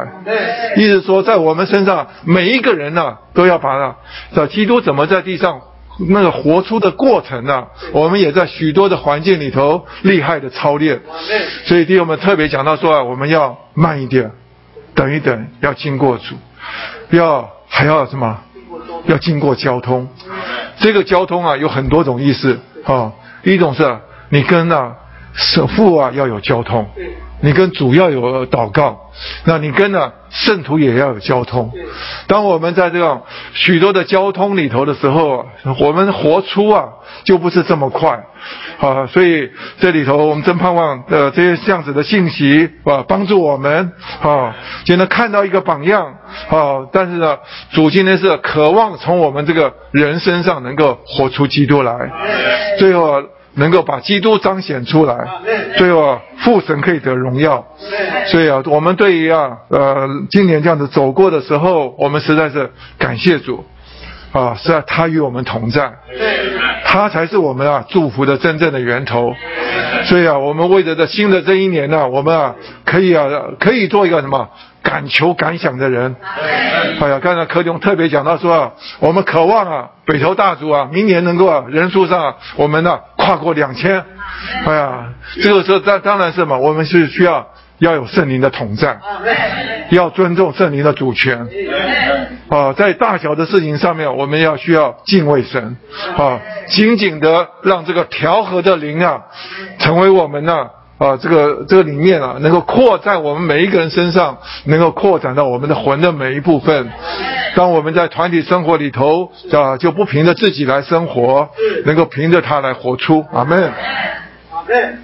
Speaker 3: 意思说，在我们身上每一个人呢，都要把啊，这基督怎么在地上那个活出的过程呢？我们也在许多的环境里头厉害的操练。所以弟兄们特别讲到说啊，我们要慢一点，等一等，要经过主，要还要什么？要经过交通，这个交通啊有很多种意思啊。一种是你跟啊首富啊要有交通，你跟主要有祷告，那你跟呢圣徒也要有交通。当我们在这种许多的交通里头的时候，我们活出啊就不是这么快。啊，所以这里头我们真盼望呃这些这样子的信息啊，帮助我们啊，就能看到一个榜样啊。但是呢，主今天是渴望从我们这个人身上能够活出基督来，最后能够把基督彰显出来，最后父神可以得荣耀。所以啊，我们对于啊呃今年这样子走过的时候，我们实在是感谢主。啊，是啊，他与我们同在，他才是我们啊祝福的真正的源头。所以啊，我们为着这新的这一年呢，我们啊可以啊可以做一个什么敢求敢想的人。哎呀，刚才柯兄特别讲到说啊，我们渴望啊北投大族啊明年能够啊人数上我们呢跨过两千。哎呀，这个时候当当然是嘛，我们是需要。要有圣灵的统战，要尊重圣灵的主权。啊，在大小的事情上面，我们要需要敬畏神。啊，紧紧的让这个调和的灵啊，成为我们呢啊，这个这个里面啊，能够扩在我们每一个人身上，能够扩展到我们的魂的每一部分。当我们在团体生活里头啊，就不凭着自己来生活，能够凭着他来活出。阿门。阿门。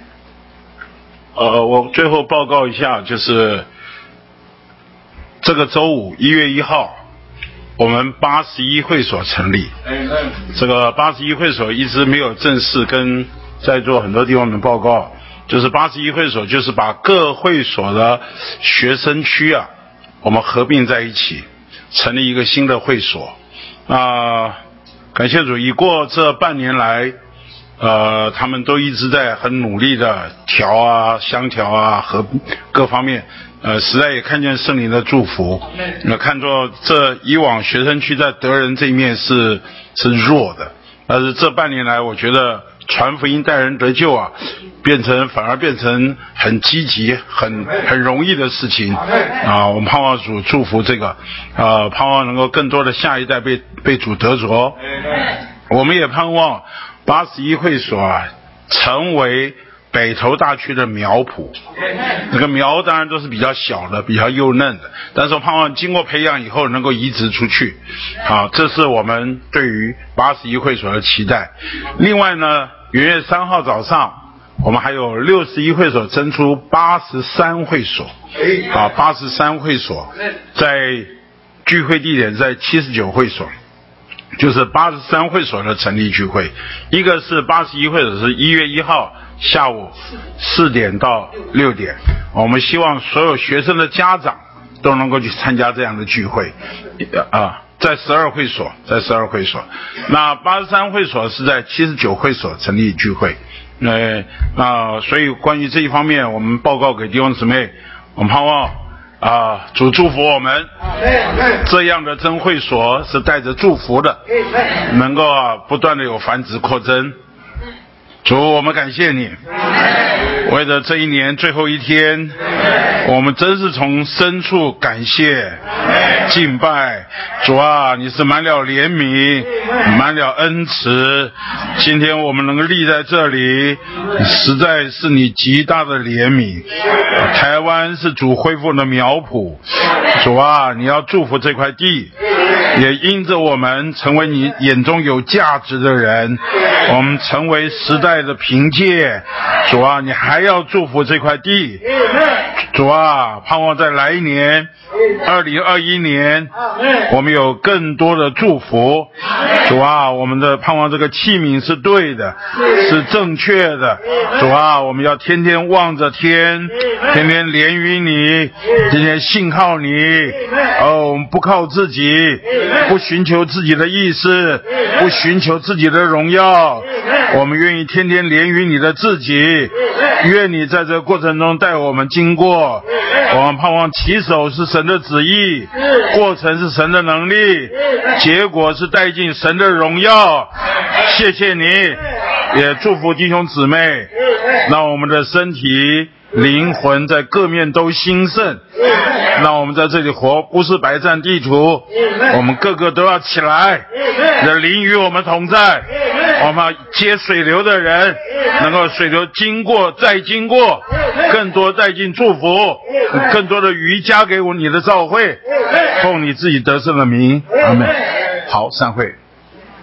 Speaker 2: 呃，我最后报告一下，就是这个周五一月一号，我们八十一会所成立。这个八十一会所一直没有正式跟在座很多地方的报告，就是八十一会所就是把各会所的学生区啊，我们合并在一起，成立一个新的会所。啊，感谢主，已过这半年来。呃，他们都一直在很努力的调啊、相调啊和各方面，呃，实在也看见圣灵的祝福。那看作这以往学生区在德人这一面是是弱的，但是这半年来，我觉得传福音带人得救啊，变成反而变成很积极、很很容易的事情啊。我们盼望主祝福这个，啊，盼望能够更多的下一代被被主得着。我们也盼望。八十一会所啊，成为北投大区的苗圃。那个苗当然都是比较小的、比较幼嫩的，但是我盼望经过培养以后能够移植出去。好，这是我们对于八十一会所的期待。另外呢，元月三号早上，我们还有六十一会所增出八十三会所。啊，八十三会所在聚会地点在七十九会所。就是八十三会所的成立聚会，一个是八十一会所是一月一号下午四点到六点，我们希望所有学生的家长都能够去参加这样的聚会，啊，在十二会所，在十二会所，那八十三会所是在七十九会所成立聚会，呃，那所以关于这一方面，我们报告给弟兄姊妹，我们盼望。啊，主祝福我们，这样的真会所是带着祝福的，能够不断的有繁殖扩增。主，我们感谢你，为了这一年最后一天，我们真是从深处感谢、敬拜主啊！你是满了怜悯、满了恩慈，今天我们能够立在这里，实在是你极大的怜悯。台湾是主恢复的苗圃，主啊，你要祝福这块地。也因着我们成为你眼中有价值的人，我们成为时代的凭借。主啊，你还要祝福这块地。主啊，盼望在来年，二零二一年，我们有更多的祝福。主啊，我们的盼望这个器皿是对的，是正确的。主啊，我们要天天望着天，天天连于你，天天信靠你。哦，我们不靠自己。不寻求自己的意思，不寻求自己的荣耀，我们愿意天天连于你的自己。愿你在这个过程中带我们经过。我们盼望起手是神的旨意，过程是神的能力，结果是带进神的荣耀。谢谢你，也祝福弟兄姊妹，让我们的身体。灵魂在各面都兴盛，那我们在这里活不是白占地图，我们个个都要起来，那灵与我们同在，我们接水流的人，能够水流经过再经过，更多带进祝福，更多的鱼加给我你的召会，奉你自己得胜的名，阿门。好，散会。